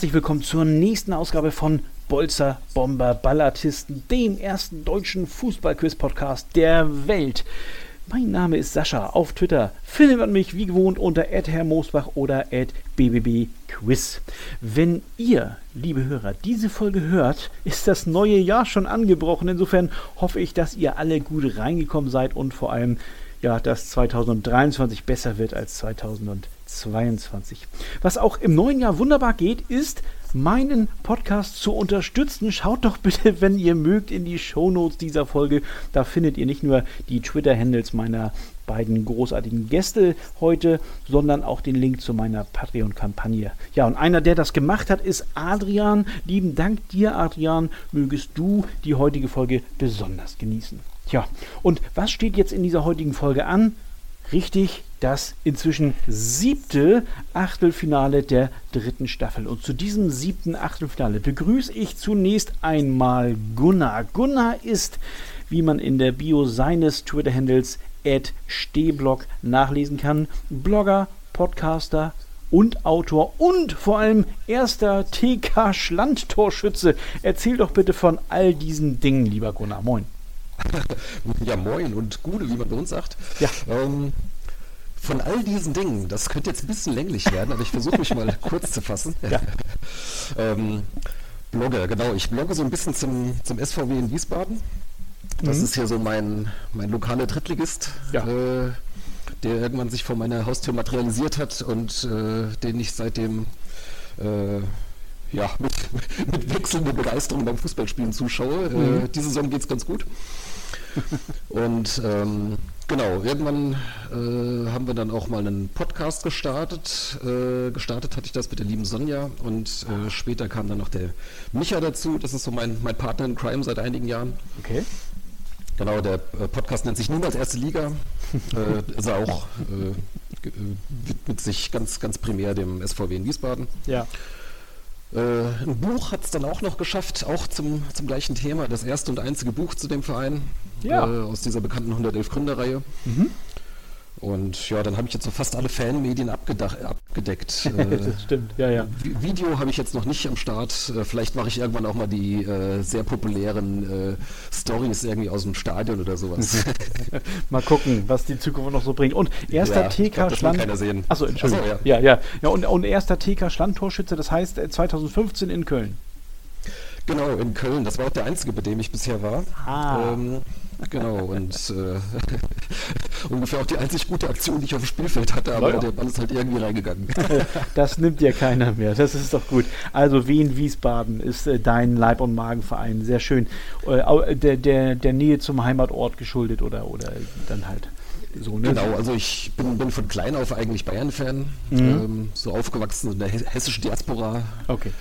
herzlich willkommen zur nächsten Ausgabe von Bolzer Bomber Ballatisten, dem ersten deutschen Fußballquiz-Podcast der Welt. Mein Name ist Sascha. Auf Twitter findet man mich wie gewohnt unter @herrmoosbach oder @bbbquiz. Wenn ihr, liebe Hörer, diese Folge hört, ist das neue Jahr schon angebrochen. Insofern hoffe ich, dass ihr alle gut reingekommen seid und vor allem ja, dass 2023 besser wird als 2022. Was auch im neuen Jahr wunderbar geht, ist meinen Podcast zu unterstützen. Schaut doch bitte, wenn ihr mögt, in die Shownotes dieser Folge. Da findet ihr nicht nur die Twitter-Handles meiner beiden großartigen Gäste heute, sondern auch den Link zu meiner Patreon-Kampagne. Ja, und einer, der das gemacht hat, ist Adrian. Lieben Dank dir, Adrian. Mögest du die heutige Folge besonders genießen. Tja, und was steht jetzt in dieser heutigen Folge an? Richtig, das inzwischen siebte Achtelfinale der dritten Staffel. Und zu diesem siebten Achtelfinale begrüße ich zunächst einmal Gunnar. Gunnar ist, wie man in der Bio seines Twitter-Handles Stehblock nachlesen kann, Blogger, Podcaster, und Autor und vor allem erster TK-Schlandtorschütze. Erzähl doch bitte von all diesen Dingen, lieber Gunnar. Moin. ja, moin und Gude, wie man bei uns sagt. Ja. Ähm, von all diesen Dingen, das könnte jetzt ein bisschen länglich werden, aber ich versuche mich mal kurz zu fassen. Ja. ähm, Blogger, genau. Ich blogge so ein bisschen zum, zum SVW in Wiesbaden. Das mhm. ist hier so mein, mein lokaler Drittligist, ja. äh, der irgendwann sich vor meiner Haustür materialisiert hat und äh, den ich seitdem äh, ja, mit, mit wechselnder Begeisterung beim Fußballspielen zuschaue. Äh, mhm. Diese Saison geht es ganz gut. Und ähm, genau, irgendwann äh, haben wir dann auch mal einen Podcast gestartet. Äh, gestartet hatte ich das mit der lieben Sonja und äh, später kam dann noch der Micha dazu. Das ist so mein, mein Partner in Crime seit einigen Jahren. Okay. Genau, der äh, Podcast nennt sich niemals Erste Liga. ist er auch, widmet sich ganz, ganz primär dem SVW in Wiesbaden. Ja. Äh, ein Buch hat es dann auch noch geschafft, auch zum, zum gleichen Thema. Das erste und einzige Buch zu dem Verein ja. äh, aus dieser bekannten 111 Gründerreihe. Mhm. Und ja, dann habe ich jetzt so fast alle Fanmedien abgedeckt. Äh, das stimmt, ja, ja. Video habe ich jetzt noch nicht am Start. Äh, vielleicht mache ich irgendwann auch mal die äh, sehr populären äh, Stories irgendwie aus dem Stadion oder sowas. mal gucken, was die Zukunft noch so bringt. Und erster ja, TK Schland. Achso, Entschuldigung. Achso, ja. ja, ja. ja und, und erster TK Schlandtorschütze, das heißt 2015 in Köln. Genau, in Köln. Das war auch der einzige, bei dem ich bisher war. Ah. Ähm, Genau, und äh, ungefähr auch die einzig gute Aktion, die ich auf dem Spielfeld hatte, aber ja. der Ball ist halt irgendwie reingegangen. Das nimmt dir keiner mehr, das ist doch gut. Also Wien Wiesbaden ist äh, dein Leib- und Magenverein, sehr schön. Äh, der, der, der Nähe zum Heimatort geschuldet oder, oder dann halt. So, ne? Genau, also ich bin, bin, von klein auf eigentlich Bayern-Fan, mhm. ähm, so aufgewachsen in der hessischen Diaspora. Okay.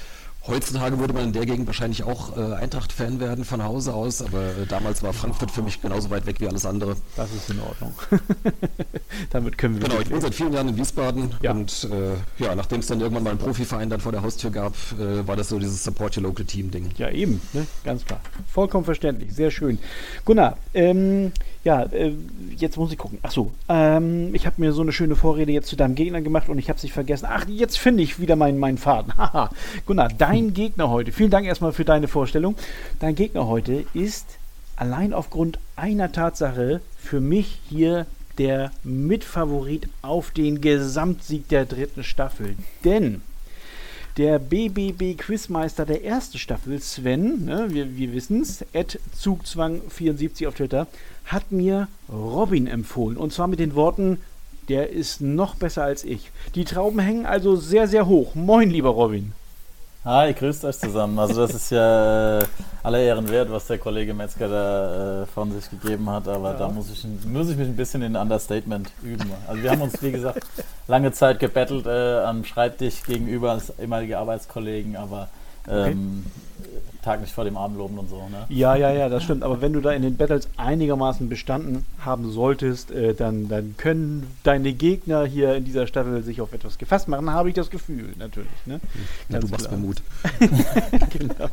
Heutzutage würde man in der Gegend wahrscheinlich auch äh, Eintracht-Fan werden von Hause aus, aber äh, damals war Frankfurt für mich genauso weit weg wie alles andere. Das ist in Ordnung. Damit können wir. Genau, ich bin seit vielen Jahren in Wiesbaden ja. und äh, ja, nachdem es dann irgendwann mal einen Profiverein dann vor der Haustür gab, äh, war das so dieses Support Your Local Team Ding. Ja, eben, ne? ganz klar. Vollkommen verständlich, sehr schön. Gunnar, ähm, ja, äh, jetzt muss ich gucken. Achso, ähm, ich habe mir so eine schöne Vorrede jetzt zu deinem Gegner gemacht und ich habe es vergessen. Ach, jetzt finde ich wieder meinen, meinen Faden. Haha. Gunnar, dein Gegner heute, vielen Dank erstmal für deine Vorstellung. Dein Gegner heute ist allein aufgrund einer Tatsache für mich hier der Mitfavorit auf den Gesamtsieg der dritten Staffel. Denn der BBB Quizmeister der ersten Staffel, Sven, ne, wir, wir wissen es, Zugzwang74 auf Twitter, hat mir Robin empfohlen. Und zwar mit den Worten, der ist noch besser als ich. Die Trauben hängen also sehr, sehr hoch. Moin, lieber Robin. Hi, grüßt euch zusammen. Also das ist ja äh, aller Ehren wert, was der Kollege Metzger da äh, von sich gegeben hat, aber ja. da muss ich, muss ich mich ein bisschen in Understatement üben. Also wir haben uns, wie gesagt, lange Zeit gebettelt äh, am Schreibtisch gegenüber als ehemalige Arbeitskollegen, aber ähm, okay. Tag nicht vor dem Abend loben und so. Ne? Ja, ja, ja, das stimmt. Aber wenn du da in den Battles einigermaßen bestanden haben solltest, äh, dann, dann können deine Gegner hier in dieser Staffel sich auf etwas gefasst machen, habe ich das Gefühl, natürlich. Ne? Ja, du machst mir Mut. genau.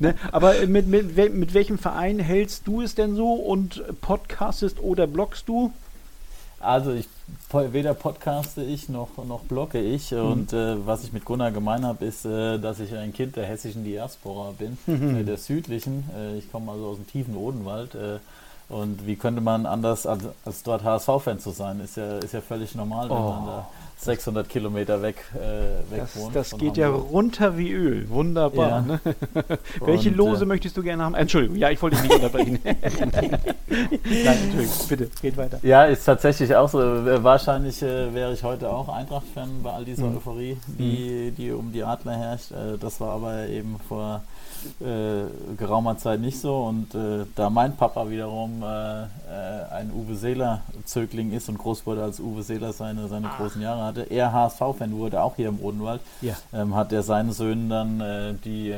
Ne? Aber mit, mit, mit welchem Verein hältst du es denn so und podcastest oder bloggst du? Also ich weder podcaste ich noch, noch blogge ich. Mhm. Und äh, was ich mit Gunnar gemein habe, ist, äh, dass ich ein Kind der hessischen Diaspora bin, mhm. äh, der südlichen. Äh, ich komme also aus dem tiefen Odenwald. Äh, und wie könnte man anders als, als dort HSV-Fan zu sein? Ist ja, ist ja völlig normal, wenn oh. man da 600 Kilometer weg, äh, weg das, wohnt. Das geht Hamburg. ja runter wie Öl. Wunderbar. Ja. Ne? Welche Lose äh, möchtest du gerne haben? Entschuldigung, ja, ich wollte dich nicht unterbrechen. Nein, Entschuldigung, bitte, geht weiter. Ja, ist tatsächlich auch so. Äh, wahrscheinlich äh, wäre ich heute auch Eintracht-Fan bei all dieser mhm. Euphorie, die, mhm. die um die Adler herrscht. Äh, das war aber eben vor äh, geraumer Zeit nicht so. Und äh, da mein Papa wiederum äh, äh ein Uwe Seeler-Zögling ist und groß wurde, als Uwe Seeler seine, seine ah. großen Jahre hatte, er HSV-Fan wurde, auch hier im Odenwald, ja. ähm, hat er seinen Söhnen dann äh, die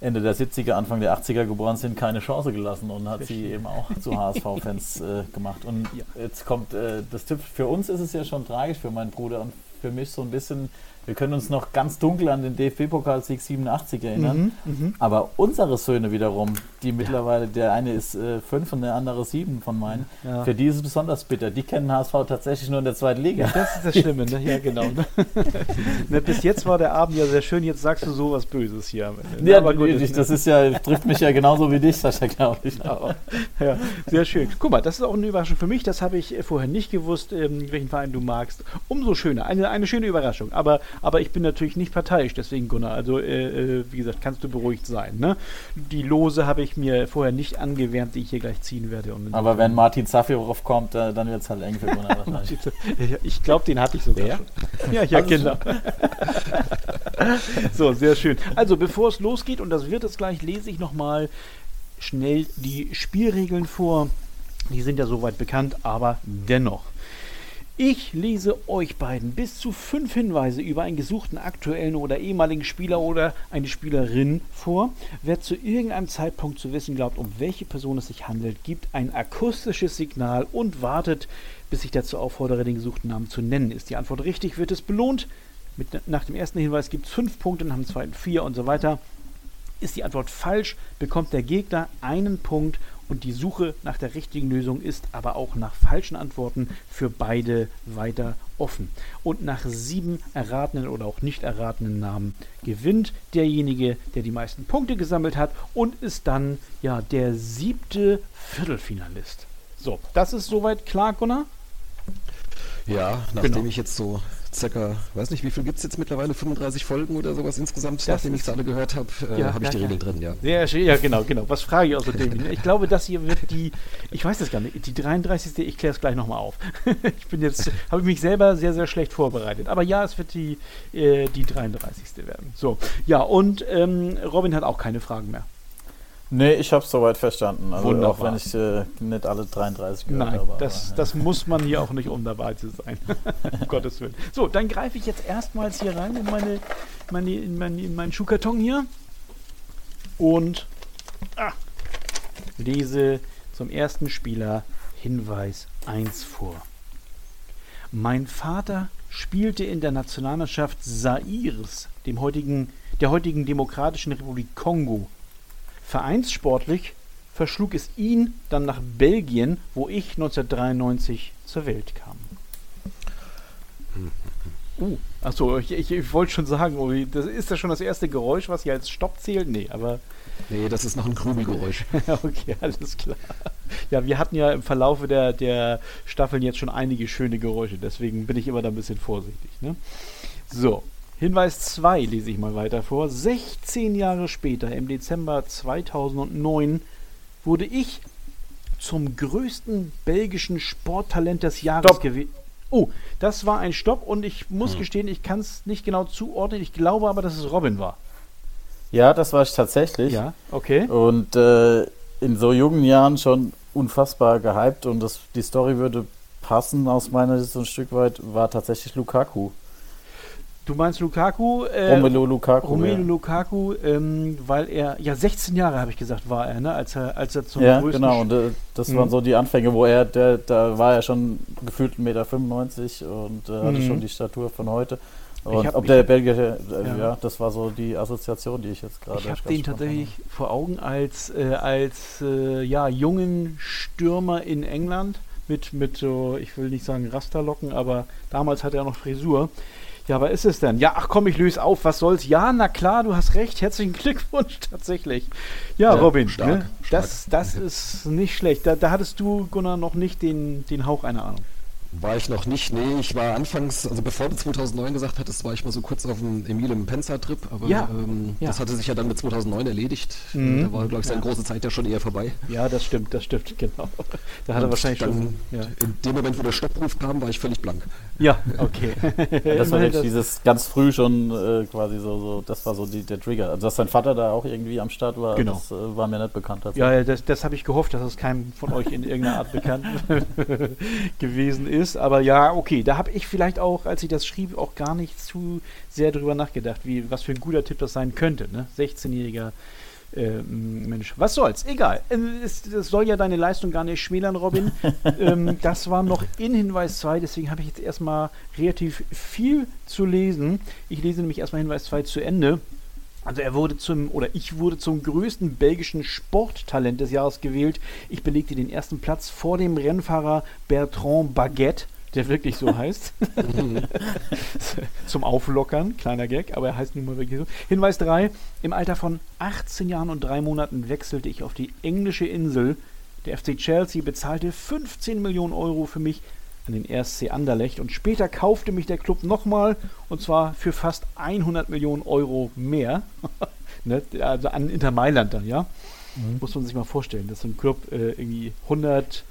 Ende der 70er, Anfang der 80er geboren sind, keine Chance gelassen und hat sie eben auch zu HSV-Fans äh, gemacht. Und ja. jetzt kommt äh, das Tipp, für uns ist es ja schon tragisch, für meinen Bruder und für mich so ein bisschen wir können uns noch ganz dunkel an den DFB-Pokalsieg 87 erinnern. Mhm, mhm, Aber unsere Söhne wiederum, die mittlerweile, der eine ist äh, fünf und der andere sieben von meinen, ja. für die ist es besonders bitter. Die kennen HSV tatsächlich nur in der zweiten Liga. Ja, das ist das Schlimme, ne? Ja, genau. Ne? ne, bis jetzt war der Abend ja sehr schön, jetzt sagst du sowas Böses hier Ende. Ja, aber gut, ich, das ist ja, trifft mich ja genauso wie dich, Sascha, glaube ich. Genau. Ja, sehr schön. Guck mal, das ist auch eine Überraschung für mich. Das habe ich vorher nicht gewusst, ähm, welchen Verein du magst. Umso schöner. Eine, eine schöne Überraschung. Aber aber ich bin natürlich nicht parteiisch, deswegen Gunnar. Also, äh, äh, wie gesagt, kannst du beruhigt sein. Ne? Die Lose habe ich mir vorher nicht angewärmt, die ich hier gleich ziehen werde. Aber wenn Martin Safirov kommt, äh, dann wird es halt eng für Gunnar wahrscheinlich. ich glaube, den hatte ich sogar Wer? schon. Ja, ja, also genau. so, sehr schön. Also, bevor es losgeht, und das wird es gleich, lese ich nochmal schnell die Spielregeln vor. Die sind ja soweit bekannt, aber dennoch. Ich lese euch beiden bis zu fünf Hinweise über einen gesuchten aktuellen oder ehemaligen Spieler oder eine Spielerin vor. Wer zu irgendeinem Zeitpunkt zu wissen glaubt, um welche Person es sich handelt, gibt ein akustisches Signal und wartet, bis ich dazu auffordere, den gesuchten Namen zu nennen. Ist die Antwort richtig, wird es belohnt. Mit, nach dem ersten Hinweis gibt es fünf Punkte, nach dem zweiten vier und so weiter. Ist die Antwort falsch, bekommt der Gegner einen Punkt und die Suche nach der richtigen Lösung ist aber auch nach falschen Antworten für beide weiter offen. Und nach sieben erratenen oder auch nicht erratenen Namen gewinnt derjenige, der die meisten Punkte gesammelt hat und ist dann ja der siebte Viertelfinalist. So, das ist soweit klar, Gunnar? Ja, nachdem genau. ich jetzt so circa, weiß nicht, wie viel gibt es jetzt mittlerweile? 35 Folgen oder sowas insgesamt, das nachdem ich es alle gehört habe, äh, ja, habe ich die ja, Regeln drin, ja. ja. Ja, genau, genau. Was frage ich außerdem? ich glaube, das hier wird die, ich weiß das gar nicht, die 33. Ich kläre es gleich nochmal auf. ich bin jetzt, habe ich mich selber sehr, sehr schlecht vorbereitet. Aber ja, es wird die, äh, die 33. werden. So, ja, und ähm, Robin hat auch keine Fragen mehr. Nee, ich habe es soweit verstanden. Also Wunderbar. Auch wenn ich äh, nicht alle 33 gehört Nein, habe. Das, aber, das muss man hier auch nicht, um dabei zu sein. um Gottes Willen. So, dann greife ich jetzt erstmals hier rein in, meine, meine, in, meine, in meinen Schuhkarton hier und ah, lese zum ersten Spieler Hinweis 1 vor. Mein Vater spielte in der Nationalmannschaft Zaires, dem heutigen, der heutigen Demokratischen Republik Kongo, Vereinssportlich verschlug es ihn dann nach Belgien, wo ich 1993 zur Welt kam. Uh, achso, ich, ich, ich wollte schon sagen, das ist das schon das erste Geräusch, was hier als Stopp zählt? Nee, aber. Nee, das ist noch ein Krümelgeräusch. okay, alles klar. Ja, wir hatten ja im Verlaufe der, der Staffeln jetzt schon einige schöne Geräusche, deswegen bin ich immer da ein bisschen vorsichtig. Ne? So, Hinweis 2 lese ich mal weiter vor. 16 Jahre später, im Dezember 2009, wurde ich zum größten belgischen Sporttalent des Jahres gewählt. Oh, das war ein Stopp und ich muss hm. gestehen, ich kann es nicht genau zuordnen. Ich glaube aber, dass es Robin war. Ja, das war ich tatsächlich. Ja, okay. Und äh, in so jungen Jahren schon unfassbar gehypt und das, die Story würde passen aus meiner Sicht so ein Stück weit, war tatsächlich Lukaku. Du meinst Lukaku? Äh, Romelu Lukaku. Romelu ja. Lukaku, ähm, weil er, ja 16 Jahre habe ich gesagt, war er, ne? als er, als er zum ja, größten... Ja, genau, und äh, das mhm. waren so die Anfänge, wo er, der, da war er schon gefühlt 1,95 Meter und äh, hatte mhm. schon die Statur von heute. Und hab, ob der Belgier, äh, ja. ja. das war so die Assoziation, die ich jetzt gerade. Ich habe den tatsächlich vor Augen als, äh, als äh, ja, jungen Stürmer in England mit, mit so, ich will nicht sagen Rasterlocken, aber damals hatte er noch Frisur. Ja, was ist es denn? Ja, ach komm, ich löse auf, was soll's? Ja, na klar, du hast recht, herzlichen Glückwunsch tatsächlich. Ja, ja Robin, stark, ne? stark. das, das ist nicht schlecht. Da, da hattest du, Gunnar, noch nicht den, den Hauch einer Ahnung. War ich noch nicht, nee, ich war anfangs, also bevor du 2009 gesagt hattest, war ich mal so kurz auf dem Emile Penzer-Trip, aber ja, ähm, ja. das hatte sich ja dann mit 2009 erledigt. Mhm. Da war, glaube ich, seine ja. große Zeit ja schon eher vorbei. Ja, das stimmt, das stimmt, genau. Da hat er wahrscheinlich dann, schon. In dem Moment, wo der Stoppruf kam, war ich völlig blank. Ja, okay. das war wirklich dieses ganz früh schon äh, quasi so, so, das war so die, der Trigger. Also, dass dein Vater da auch irgendwie am Start war, genau. das äh, war mir nicht bekannt. Ja, ja, das, das habe ich gehofft, dass es keinem von euch in irgendeiner Art bekannt gewesen ist. Aber ja, okay da habe ich vielleicht auch, als ich das schrieb, auch gar nicht zu sehr darüber nachgedacht, wie, was für ein guter Tipp das sein könnte. Ne? 16-jähriger äh, Mensch. Was soll's, egal. Äh, es, es, soll ja deine Leistung gar nicht schmälern, Robin. ähm, das war noch in Hinweis 2, deswegen habe ich jetzt erstmal relativ viel zu lesen. Ich lese nämlich erstmal Hinweis 2 zu Ende. Also er wurde zum, oder ich wurde zum größten belgischen Sporttalent des Jahres gewählt. Ich belegte den ersten Platz vor dem Rennfahrer Bertrand Baguette der wirklich so heißt. Zum Auflockern, kleiner Gag, aber er heißt nun mal wirklich so. Hinweis 3. Im Alter von 18 Jahren und 3 Monaten wechselte ich auf die englische Insel. Der FC Chelsea bezahlte 15 Millionen Euro für mich an den RSC Anderlecht und später kaufte mich der Club nochmal und zwar für fast 100 Millionen Euro mehr. ne? Also an Inter Mailand dann, ja. Mhm. Muss man sich mal vorstellen, dass so ein Club äh, irgendwie 100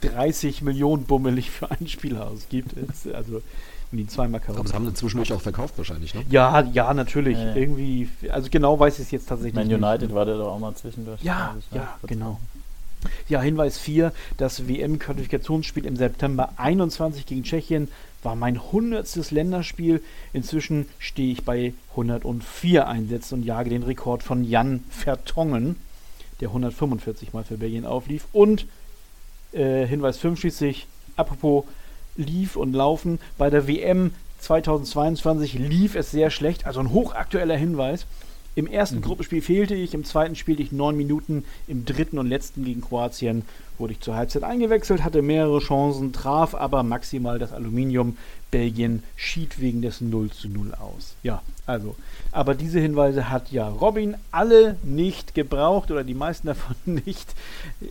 30 Millionen bummelig für ein Spieler ausgibt. also und ihn zweimal kaufen. Aber sie haben ihn zwischendurch auch verkauft wahrscheinlich, ne? Ja, ja, natürlich. Ja, ja. Irgendwie, also genau weiß ich es jetzt tatsächlich Man nicht. United war der doch auch mal zwischendurch. Ja, ich, ne? ja, genau. Ja, Hinweis 4, das WM-Qualifikationsspiel im September 21 gegen Tschechien war mein 100. Länderspiel. Inzwischen stehe ich bei 104 Einsätzen und jage den Rekord von Jan Vertongen, der 145 Mal für Belgien auflief. Und äh, Hinweis 5 schließlich, apropos lief und laufen, bei der WM 2022 lief es sehr schlecht, also ein hochaktueller Hinweis. Im ersten mhm. Gruppenspiel fehlte ich, im zweiten spielte ich neun Minuten, im dritten und letzten gegen Kroatien wurde ich zur Halbzeit eingewechselt, hatte mehrere Chancen, traf aber maximal das Aluminium. Belgien schied wegen des 0 zu 0 aus. Ja, also, aber diese Hinweise hat ja Robin alle nicht gebraucht oder die meisten davon nicht.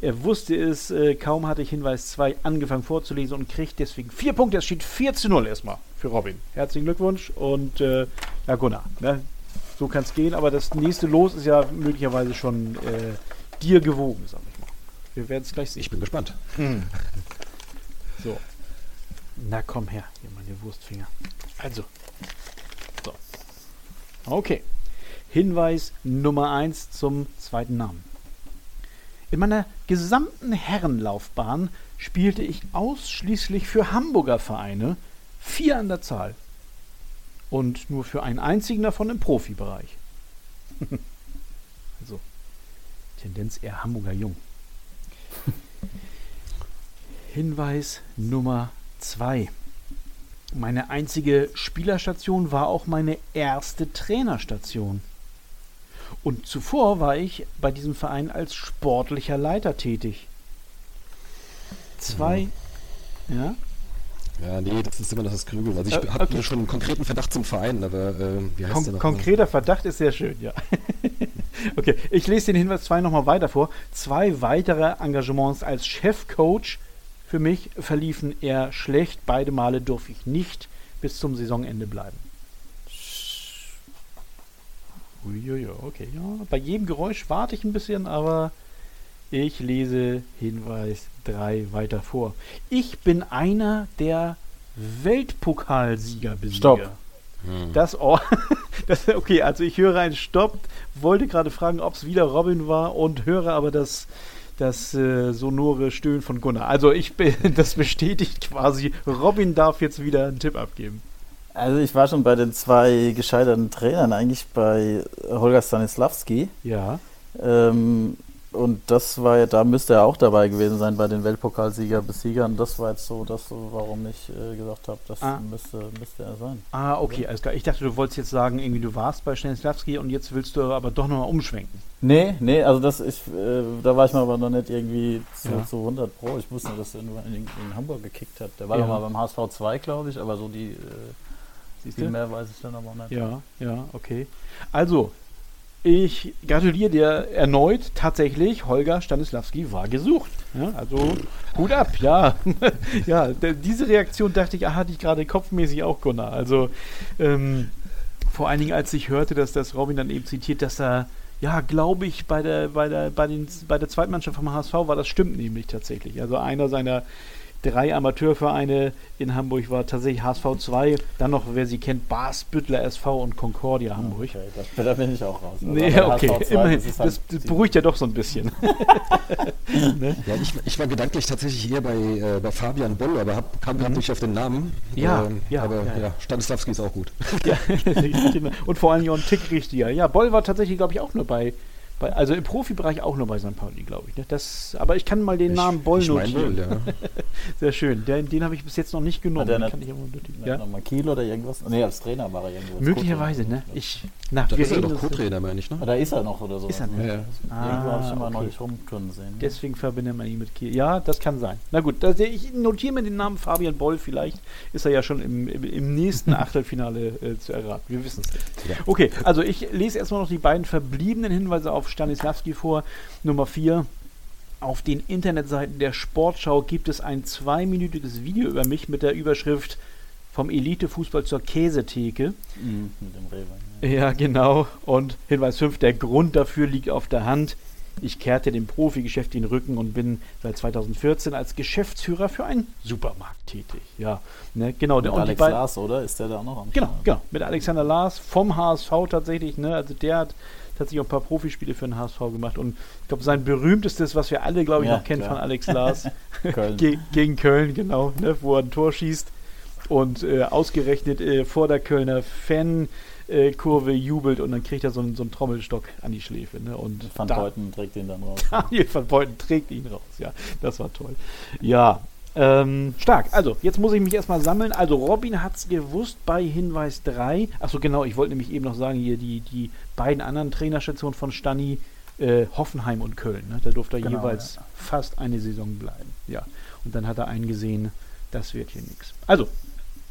Er wusste es, äh, kaum hatte ich Hinweis 2 angefangen vorzulesen und kriegt deswegen vier Punkte. Es steht 4 zu 0 erstmal für Robin. Herzlichen Glückwunsch und äh, ja, Gunnar, ne? So kann es gehen, aber das nächste Los ist ja möglicherweise schon äh, dir gewogen, sag ich mal. Wir werden es gleich sehen. Ich bin gespannt. Hm. So. Na komm her, hier meine Wurstfinger. Also. So. Okay. Hinweis Nummer 1 zum zweiten Namen. In meiner gesamten Herrenlaufbahn spielte ich ausschließlich für Hamburger Vereine, vier an der Zahl. Und nur für einen einzigen davon im Profibereich. also, Tendenz eher Hamburger Jung. Hinweis Nummer 2. Meine einzige Spielerstation war auch meine erste Trainerstation. Und zuvor war ich bei diesem Verein als sportlicher Leiter tätig. Zwei. Mhm. Ja? Ja, nee, das ist immer noch das Grübeln. Also ich äh, habe okay. schon einen konkreten Verdacht zum Verein, aber äh, wie heißt Kon der noch? Konkreter Verdacht ist sehr schön, ja. okay, ich lese den Hinweis 2 nochmal weiter vor. Zwei weitere Engagements als Chefcoach für mich verliefen eher schlecht. Beide Male durfte ich nicht bis zum Saisonende bleiben. Uiuiui, okay, ja. Bei jedem Geräusch warte ich ein bisschen, aber ich lese Hinweis 3 weiter vor. Ich bin einer der Weltpokalsieger Stopp. Hm. Das, oh, das, okay, also ich höre ein Stopp, wollte gerade fragen, ob es wieder Robin war und höre aber das das äh, sonore Stöhnen von Gunnar. Also ich bin, das bestätigt quasi, Robin darf jetzt wieder einen Tipp abgeben. Also ich war schon bei den zwei gescheiterten Trainern, eigentlich bei Holger Stanislavski. Ja. Ähm, Und das war ja, da müsste er auch dabei gewesen sein bei den Weltpokalsieger Besiegern. Das war jetzt so, das, warum ich äh, gesagt habe, das ah. müsste, müsste er sein. Ah, okay, alles klar. Ich dachte, du wolltest jetzt sagen, irgendwie du warst bei Stanislavski und jetzt willst du aber doch nochmal umschwenken. Nee, nee, also das ich, äh, da war ich mir aber noch nicht irgendwie zu, ja. zu 100 Pro. Ich wusste, dass er in, in, in Hamburg gekickt hat. Der war ja. mal beim HSV 2, glaube ich, aber so die, äh, viel mehr weiß ich dann aber nicht. Ja, ja, okay. Also, ich gratuliere dir erneut. Tatsächlich, Holger Stanislawski war gesucht. Ja, also Hut ab, ja. ja, diese Reaktion dachte ich, ah, hatte ich gerade kopfmäßig auch, Gunnar. Also ähm, vor allen Dingen, als ich hörte, dass das Robin dann eben zitiert, dass er, ja, glaube ich, bei der, bei der, bei den, bei der Zweitmannschaft vom HSV war, das stimmt nämlich tatsächlich. Also einer seiner drei Amateurvereine in Hamburg war tatsächlich HSV 2, dann noch, wer sie kennt, Basbüttler SV und Concordia Hamburg. Okay, da bin ich auch raus. Also nee, okay, 2, immerhin, das, halt das beruhigt ja doch so ein bisschen. ne? Ja, ich, ich, war gedanklich tatsächlich eher bei, äh, bei Fabian Boll, aber hab, kam gerade mhm. nicht auf den Namen. Ja, ähm, ja aber ja, ja. Stanislavski ist auch gut. ja, und vor allem auch ein Tick richtiger. Ja, Boll war tatsächlich, glaube ich, auch nur bei bei, also im Profibereich auch nur bei St. Pauli, glaube ich. Ne? Das, aber ich kann mal den ich, Namen Boll notieren. Will, ja. Sehr schön. Den, den habe ich bis jetzt noch nicht genommen. Hat der kann ich ja? Nochmal Kiel oder irgendwas? Nee, als Trainer war er irgendwo. Möglicherweise, ne? Ich, na, da ist er doch Co-Trainer, meine ich, ne? Da ist er noch oder so. Ist er nicht? Ja, ja. Ah, irgendwo habe ich schon mal okay. neulich rumturnen sehen. Ne? Deswegen verbindet man ihn mit Kiel. Ja, das kann sein. Na gut, das, ich notiere mir den Namen Fabian Boll. Vielleicht ist er ja schon im, im, im nächsten Achtelfinale äh, zu erraten. Wir wissen es. Ja. Okay, also ich lese erstmal noch die beiden verbliebenen Hinweise auf Stanislavski vor vor. Nummer 4. Auf den Internetseiten der Sportschau gibt es ein zweiminütiges Video über mich mit der Überschrift vom Elitefußball zur Käsetheke. Mhm, mit dem Rehwein, ja. ja, genau. Und Hinweis 5, der Grund dafür liegt auf der Hand. Ich kehrte dem Profigeschäft den Rücken und bin seit 2014 als Geschäftsführer für einen Supermarkt tätig. Ja, ne, genau. Mit Alex Lars, oder? Ist der da auch noch am Genau, genau. Mit Alexander Lars vom HSV tatsächlich. Ne? Also der hat tatsächlich auch ein paar Profispiele für den HSV gemacht. Und ich glaube, sein berühmtestes, was wir alle, glaube ich, ja, noch kennen klar. von Alex Lars, Köln. Ge gegen Köln, genau, ne, wo er ein Tor schießt und äh, ausgerechnet äh, vor der Kölner Fankurve jubelt und dann kriegt er so einen, so einen Trommelstock an die Schläfe. Ne? Und Van Beuten trägt ihn dann raus. Daniel Van Beuten trägt ihn raus, ja. Das war toll. Ja, ähm, stark. Also, jetzt muss ich mich erstmal sammeln. Also, Robin hat es gewusst bei Hinweis 3. Achso, genau, ich wollte nämlich eben noch sagen, hier die, die beiden anderen Trainerstationen von Stani, äh, Hoffenheim und Köln. Ne? Da durfte er genau, jeweils ja. fast eine Saison bleiben. Ja. Und dann hat er eingesehen, das wird hier nichts. Also,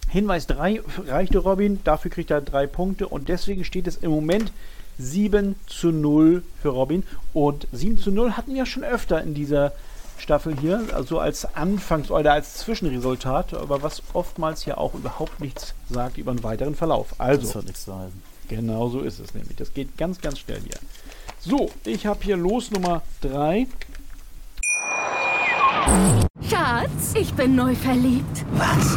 Hinweis 3 reichte Robin, dafür kriegt er drei Punkte und deswegen steht es im Moment 7 zu 0 für Robin. Und 7 zu 0 hatten wir schon öfter in dieser Staffel hier, also als Anfangs- oder als Zwischenresultat, aber was oftmals ja auch überhaupt nichts sagt über einen weiteren Verlauf. Also, das hat nichts zu heißen. Genau so ist es nämlich. Das geht ganz, ganz schnell hier. So, ich habe hier Los Nummer 3. Schatz, ich bin neu verliebt. Was?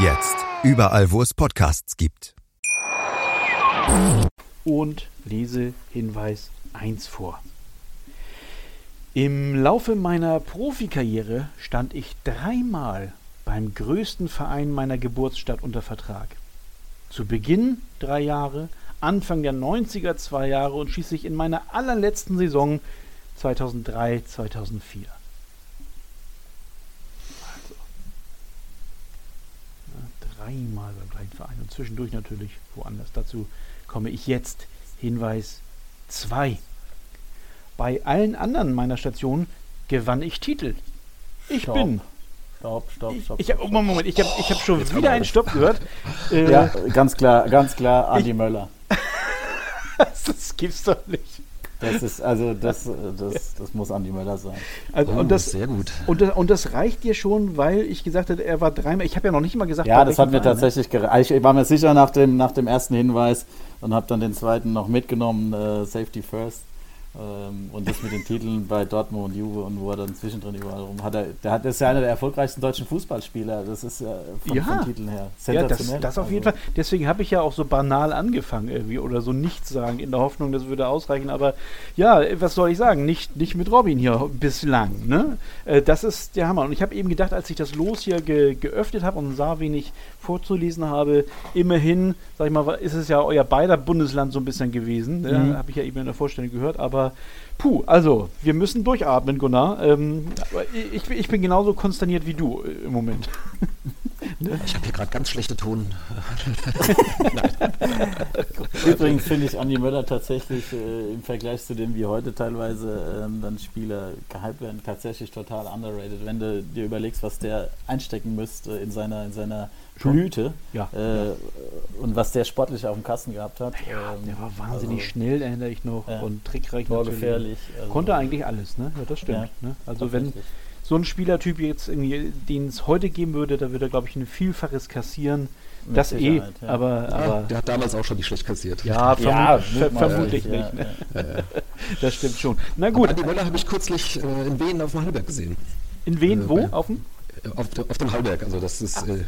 Jetzt überall, wo es Podcasts gibt. Und lese Hinweis 1 vor. Im Laufe meiner Profikarriere stand ich dreimal beim größten Verein meiner Geburtsstadt unter Vertrag. Zu Beginn drei Jahre, Anfang der 90er zwei Jahre und schließlich in meiner allerletzten Saison 2003, 2004. Also, ja, dreimal beim gleichen Verein und zwischendurch natürlich woanders. Dazu komme ich jetzt. Hinweis 2. Bei allen anderen meiner Stationen gewann ich Titel. Ich Stopp. bin Stopp, stopp, stopp. Ich, ich, oh, Moment, ich habe ich hab schon wieder einen Stopp gehört. Äh, ja, ganz klar, ganz klar, Andi ich, Möller. das gibt's doch nicht. Das ist, also das, das, das muss Andi Möller sein. Also, Oh, und das, sehr gut. Und das, und das reicht dir schon, weil ich gesagt hatte, er war dreimal. Ich habe ja noch nicht mal gesagt, Ja, das hat mir Verein, ne? tatsächlich gereicht. Ich war mir sicher nach dem, nach dem ersten Hinweis und habe dann den zweiten noch mitgenommen, äh, Safety First. Ähm, und das mit den Titeln bei Dortmund und Juve und wo er dann zwischendrin überall rum hat. Er, der hat, das ist ja einer der erfolgreichsten deutschen Fußballspieler. Das ist ja von, Ja. von Titeln her. Ja, das, sensationell. das auf jeden Also, Fall. Deswegen habe ich ja auch so banal angefangen irgendwie oder so nichts sagen, in der Hoffnung, das würde ausreichen. Aber ja, was soll ich sagen? Nicht, nicht mit Robin hier bislang. Ne? Äh, Das ist der Hammer. Und ich habe eben gedacht, als ich das Los hier ge geöffnet habe und sah, wen ich vorzulesen habe, immerhin, sag ich mal, ist es ja euer beider Bundesland so ein bisschen gewesen. Ne? Mhm. Habe ich ja eben in der Vorstellung gehört. Aber puh, also, wir müssen durchatmen, Gunnar. Ähm, aber ich, ich bin genauso konsterniert wie du äh, im Moment. Ich habe hier gerade ganz schlechte Ton. Übrigens finde ich Andi Möller tatsächlich äh, im Vergleich zu dem, wie heute teilweise ähm, dann Spieler gehypt werden, tatsächlich total underrated. Wenn du dir überlegst, was der einstecken müsste in seiner, in seiner Blüte Ja. äh, und was der sportlich auf dem Kasten gehabt hat. Ja, ähm, der war wahnsinnig also schnell, erinnere ich noch, Ja. und trickreich natürlich. torgefährlich. Also, Konnte eigentlich alles, ne? Ja, das stimmt. Ja, ne? Also wenn so ein Spielertyp jetzt irgendwie, den es heute geben würde, da würde er, glaube ich, ein Vielfaches kassieren. Mit das eh, Sicherheit, ja. aber, aber Der hat damals auch schon nicht schlecht kassiert. ja, vermu Ja, ver vermutlich ja, nicht. Ne? ja. Das stimmt schon. Na Gut. Andi Möller habe ich kürzlich äh, in Wien auf dem Hallberg gesehen. in wen, äh, wo? bei- Auf dem? Äh, Auf, auf dem Hallberg. Also das ist. Äh,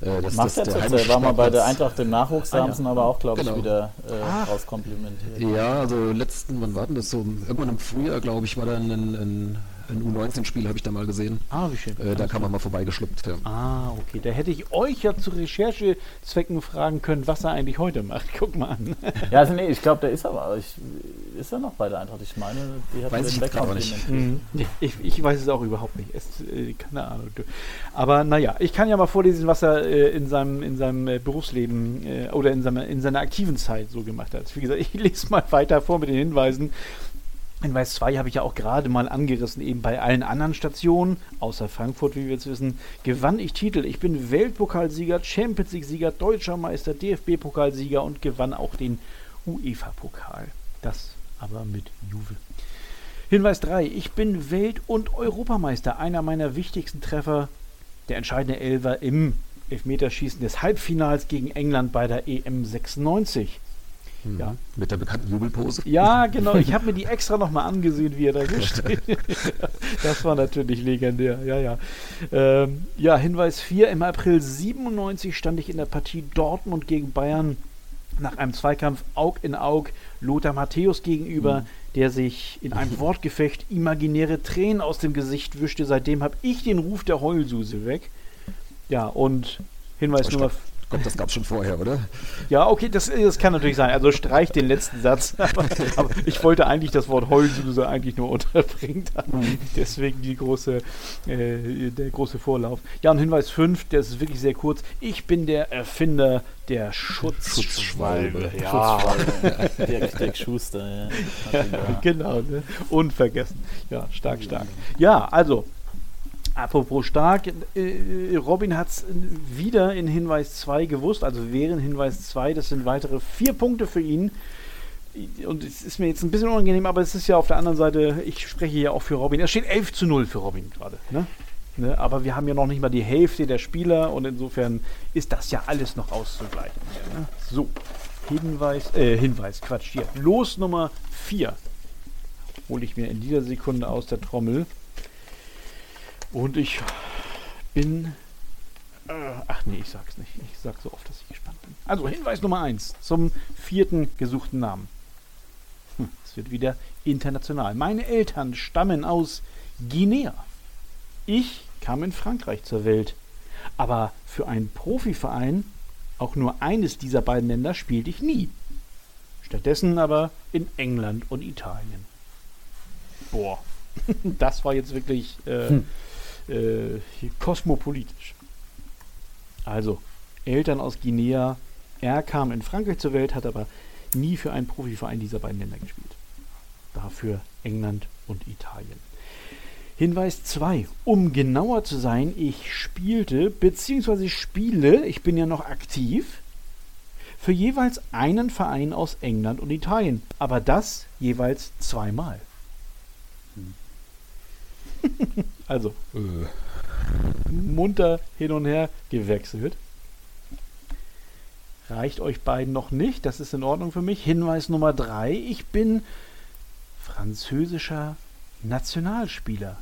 äh, das, Macht das, der jetzt, war mal bei der. Eintracht im Nachwuchs, da Ah, haben ja. sie aber auch, glaube ich, Genau. wieder äh, Ach. rauskomplimentiert. Ja, also letzten, wann war denn das so? Irgendwann im Frühjahr, glaube ich, war da ein, ein, ein U19-Spiel, habe ich da mal gesehen. Ah, wie schön. Äh, da kam man mal vorbeigeschluppt. Ja. Ah, okay. Da hätte ich euch ja zu Recherchezwecken fragen können, was er eigentlich heute macht. Guck mal an. Ja, also nee, ich glaube, der ist aber, ich, ist er noch bei der Eintracht? Ich meine, die hat Weiß den ich gerade nicht. wegkomplimentiert. Ich, ich weiß es auch überhaupt nicht. Es, äh, keine Ahnung. Aber naja, ich kann ja mal vorlesen, was er äh, in seinem, in seinem äh, Berufsleben äh, oder in seiner, in seiner aktiven Zeit so gemacht hat. Wie gesagt, ich lese mal weiter vor mit den Hinweisen. Hinweis 2 habe ich ja auch gerade mal angerissen, eben bei allen anderen Stationen, außer Frankfurt, wie wir jetzt wissen, gewann ich Titel. Ich bin Weltpokalsieger, Champions League-Sieger, Deutscher Meister, DFB-Pokalsieger und gewann auch den UEFA-Pokal. Das aber mit Juve. Hinweis 3. Ich bin Welt- und Europameister. Einer meiner wichtigsten Treffer, der entscheidende Elfer im Elfmeterschießen des Halbfinals gegen England bei der EM 96. Ja. Mit der bekannten Jubelpose. Ja, genau. Ich habe mir die extra nochmal angesehen, wie er da so steht. das war natürlich legendär. Ja, ja. Ähm, ja, Hinweis 4. Im April 97 stand ich in der Partie Dortmund gegen Bayern nach einem Zweikampf Aug in Aug Lothar Matthäus gegenüber, der sich in einem Wortgefecht imaginäre Tränen aus dem Gesicht wischte. Seitdem habe ich den Ruf der Heulsuse weg. Ja, und Hinweis Nummer Gott, das gab es schon vorher, oder? ja, okay, das, das kann natürlich sein. Also streich den letzten Satz. Aber, aber ich wollte eigentlich das Wort Heulsuse eigentlich nur unterbringen. Deswegen die große, äh, der große Vorlauf. Ja, und Hinweis 5, der ist wirklich sehr kurz. Ich bin der Erfinder der Schutzschwalbe. Ja, Schutzschwalbe. Dirk, Dirk Schuster, ja. Da- genau. Ne? Unvergessen. Ja, stark, stark. Ja, also, apropos stark, äh, Robin hat es wieder in Hinweis 2 gewusst, also während Hinweis 2, das sind weitere vier Punkte für ihn. Und es ist mir jetzt ein bisschen unangenehm, aber es ist ja auf der anderen Seite, ich spreche ja auch für Robin. Es steht 11 zu 0 für Robin gerade. Ne? Ne? Aber wir haben ja noch nicht mal die Hälfte der Spieler und insofern ist das ja alles noch auszugleichen. Ne? So, Hinweis, äh, Hinweis, Quatsch, hier. Los Nummer 4 hole ich mir in dieser Sekunde aus der Trommel. Und ich bin. Äh, ach nee, ich sag's nicht. Ich sag so oft, dass ich gespannt bin. Also Hinweis Nummer 1 zum vierten gesuchten Namen. Hm, Es wird wieder international. Meine Eltern stammen aus Guinea. Ich kam in Frankreich zur Welt. Aber für einen Profiverein, auch nur eines dieser beiden Länder, spielte ich nie. Stattdessen aber in England und Italien. Boah, das war jetzt wirklich äh, äh, kosmopolitisch. Also, Eltern aus Guinea, er kam in Frankreich zur Welt, hat aber nie für einen Profiverein dieser beiden Länder gespielt. Dafür England und Italien. Hinweis 2. Um genauer zu sein, ich spielte bzw. spiele, ich bin ja noch aktiv, für jeweils einen Verein aus England und Italien. Aber das jeweils zweimal. also, äh. munter hin und her gewechselt. Reicht euch beiden noch nicht, das ist in Ordnung für mich. Hinweis Nummer drei: Ich bin französischer Nationalspieler.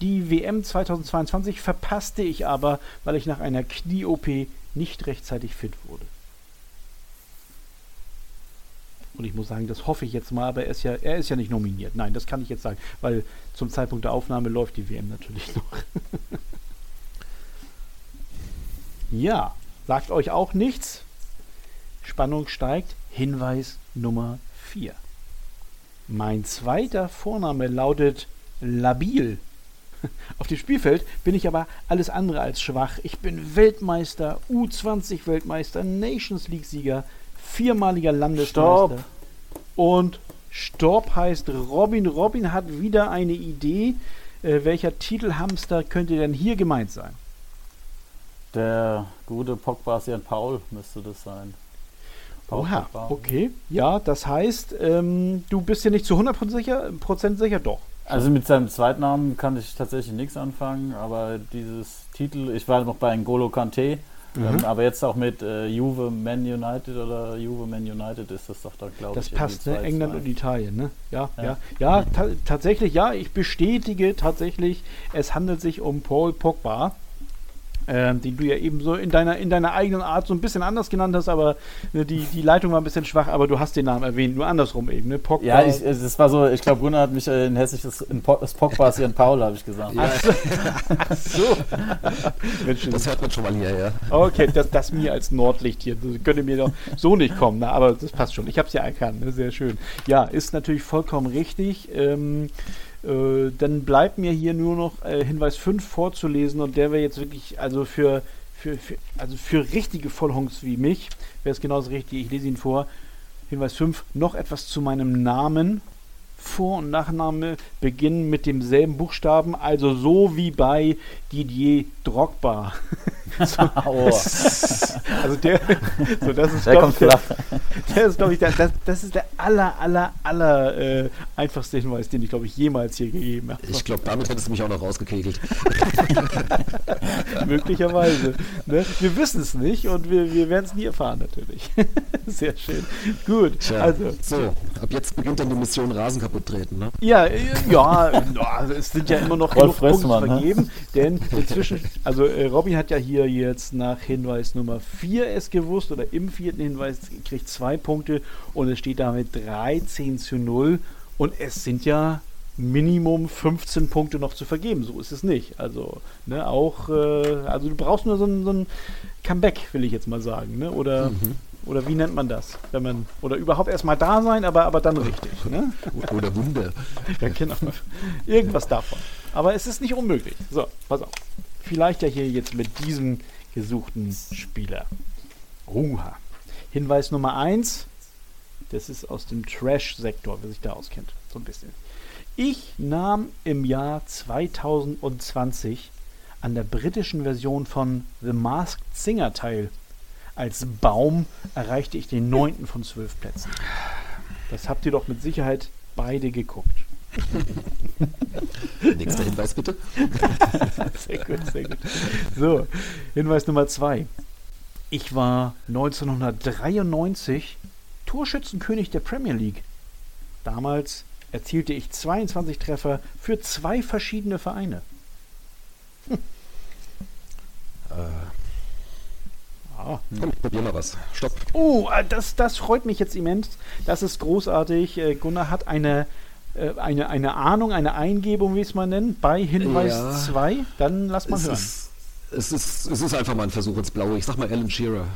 Die WM 2022 verpasste ich aber, weil ich nach einer Knie-OP nicht rechtzeitig fit wurde. Und ich muss sagen, das hoffe ich jetzt mal, aber er ist ja, er ist ja nicht nominiert. Nein, das kann ich jetzt sagen, weil zum Zeitpunkt der Aufnahme läuft die WM natürlich noch. ja, sagt euch auch nichts. Spannung steigt. Hinweis Nummer 4. Mein zweiter Vorname lautet Labil. Auf dem Spielfeld bin ich aber alles andere als schwach. Ich bin Weltmeister, U20-Weltmeister, Nations League-Sieger, viermaliger Landesmeister. Stopp. Und Stopp heißt Robin. Robin hat wieder eine Idee. Äh, welcher Titelhamster könnte denn hier gemeint sein? Der gute Pogba Jan Paul müsste das sein. Paul Oha, Pogba. okay. Ja, das heißt, ähm, du bist dir nicht zu 100% sicher, Prozent sicher? Doch. Also mit seinem Zweitnamen kann ich tatsächlich nichts anfangen, aber dieses Titel, ich war noch bei N'Golo Kante, Mhm. Ähm, aber jetzt auch mit äh, Juve Man United oder Juve Man United ist das doch da, glaube ich. Das passt, ne? England und Italien, ne? Ja, ja. Ja, ja ta tatsächlich, ja, ich bestätige tatsächlich, es handelt sich um Paul Pogba äh, den du ja eben so in deiner, in deiner eigenen Art so ein bisschen anders genannt hast, aber ne, die, die Leitung war ein bisschen schwach, aber du hast den Namen erwähnt, nur andersrum eben, ne? Pogba. Ja, ich, es war so, ich glaube, Gunnar hat mich äh, in Hessisch das, in po, das Pogba ist Jan Paul, habe ich gesagt. Ja. Ach so. das hört man schon mal hier, ja. Okay, das, das mir als Nordlicht hier, das könnte mir doch so nicht kommen, na, aber das passt schon. Ich habe es ja erkannt, ne? sehr schön. Ja, ist natürlich vollkommen richtig. Ähm, äh, dann bleibt mir hier nur noch äh, Hinweis 5 vorzulesen und der wäre jetzt wirklich, also für, für, für, also für richtige Vollhongs wie mich, wäre es genauso richtig. Ich lese ihn vor. Hinweis 5, noch etwas zu meinem Namen. Vor- und Nachname beginnen mit demselben Buchstaben, also so wie bei Didier Drogba. so, oh. also der, so das ist, der kommt flach. Der ist, glaube ich, der, das, das ist der aller, aller, aller äh, einfachste Hinweis, den ich, glaube ich, jemals hier gegeben habe. Ich glaube, damit hättest du mich auch noch rausgekegelt. Möglicherweise. Ne? Wir wissen es nicht und wir, wir werden es nie erfahren, natürlich. Sehr schön. Gut. Tja, also. So, ab jetzt beginnt dann die Mission Rasen kaputt treten, ne? Ja, äh, ja, also es sind ja immer noch genug Punkte ne? vergeben, denn inzwischen, also äh, Robin hat ja hier jetzt nach Hinweis Nummer 4 es gewusst oder im vierten Hinweis kriegt zwei Punkte und es steht damit 13 zu 0 und es sind ja Minimum 15 Punkte noch zu vergeben. So ist es nicht. Also, ne, auch, äh, also du brauchst nur so ein, so ein, Comeback, will ich jetzt mal sagen, ne? Oder, mhm. Oder wie nennt man das? Wenn man, oder überhaupt erstmal da sein, aber, aber dann richtig. Ne? Oder Wunder. ja, genau. Irgendwas davon. Aber es ist nicht unmöglich. So, pass auf. Vielleicht ja hier jetzt mit diesem gesuchten Spieler. Uha. Hinweis Nummer 1. Das ist aus dem Trash-Sektor, wer sich da auskennt. So ein bisschen. Ich nahm im Jahr 2020 an der britischen Version von The Masked Singer teil. Als Baum erreichte ich den neunten von zwölf Plätzen. Das habt ihr doch mit Sicherheit beide geguckt. Nächster Hinweis bitte. sehr gut, sehr gut. So, Hinweis Nummer zwei. Ich war 1993 Torschützenkönig der Premier League. Damals erzielte ich 22 Treffer für zwei verschiedene Vereine. Hm. Äh. Komm, ich probier mal was. Stopp. Oh, äh, das, das freut mich jetzt immens. Das ist großartig. Äh, Gunnar hat eine äh, eine, eine Ahnung, eine Eingebung, wie es man nennt, bei Hinweis 2, ja, dann lass mal es hören. Ist, es, ist, es ist einfach mal ein Versuch ins Blaue. Ich sag mal Alan Shearer.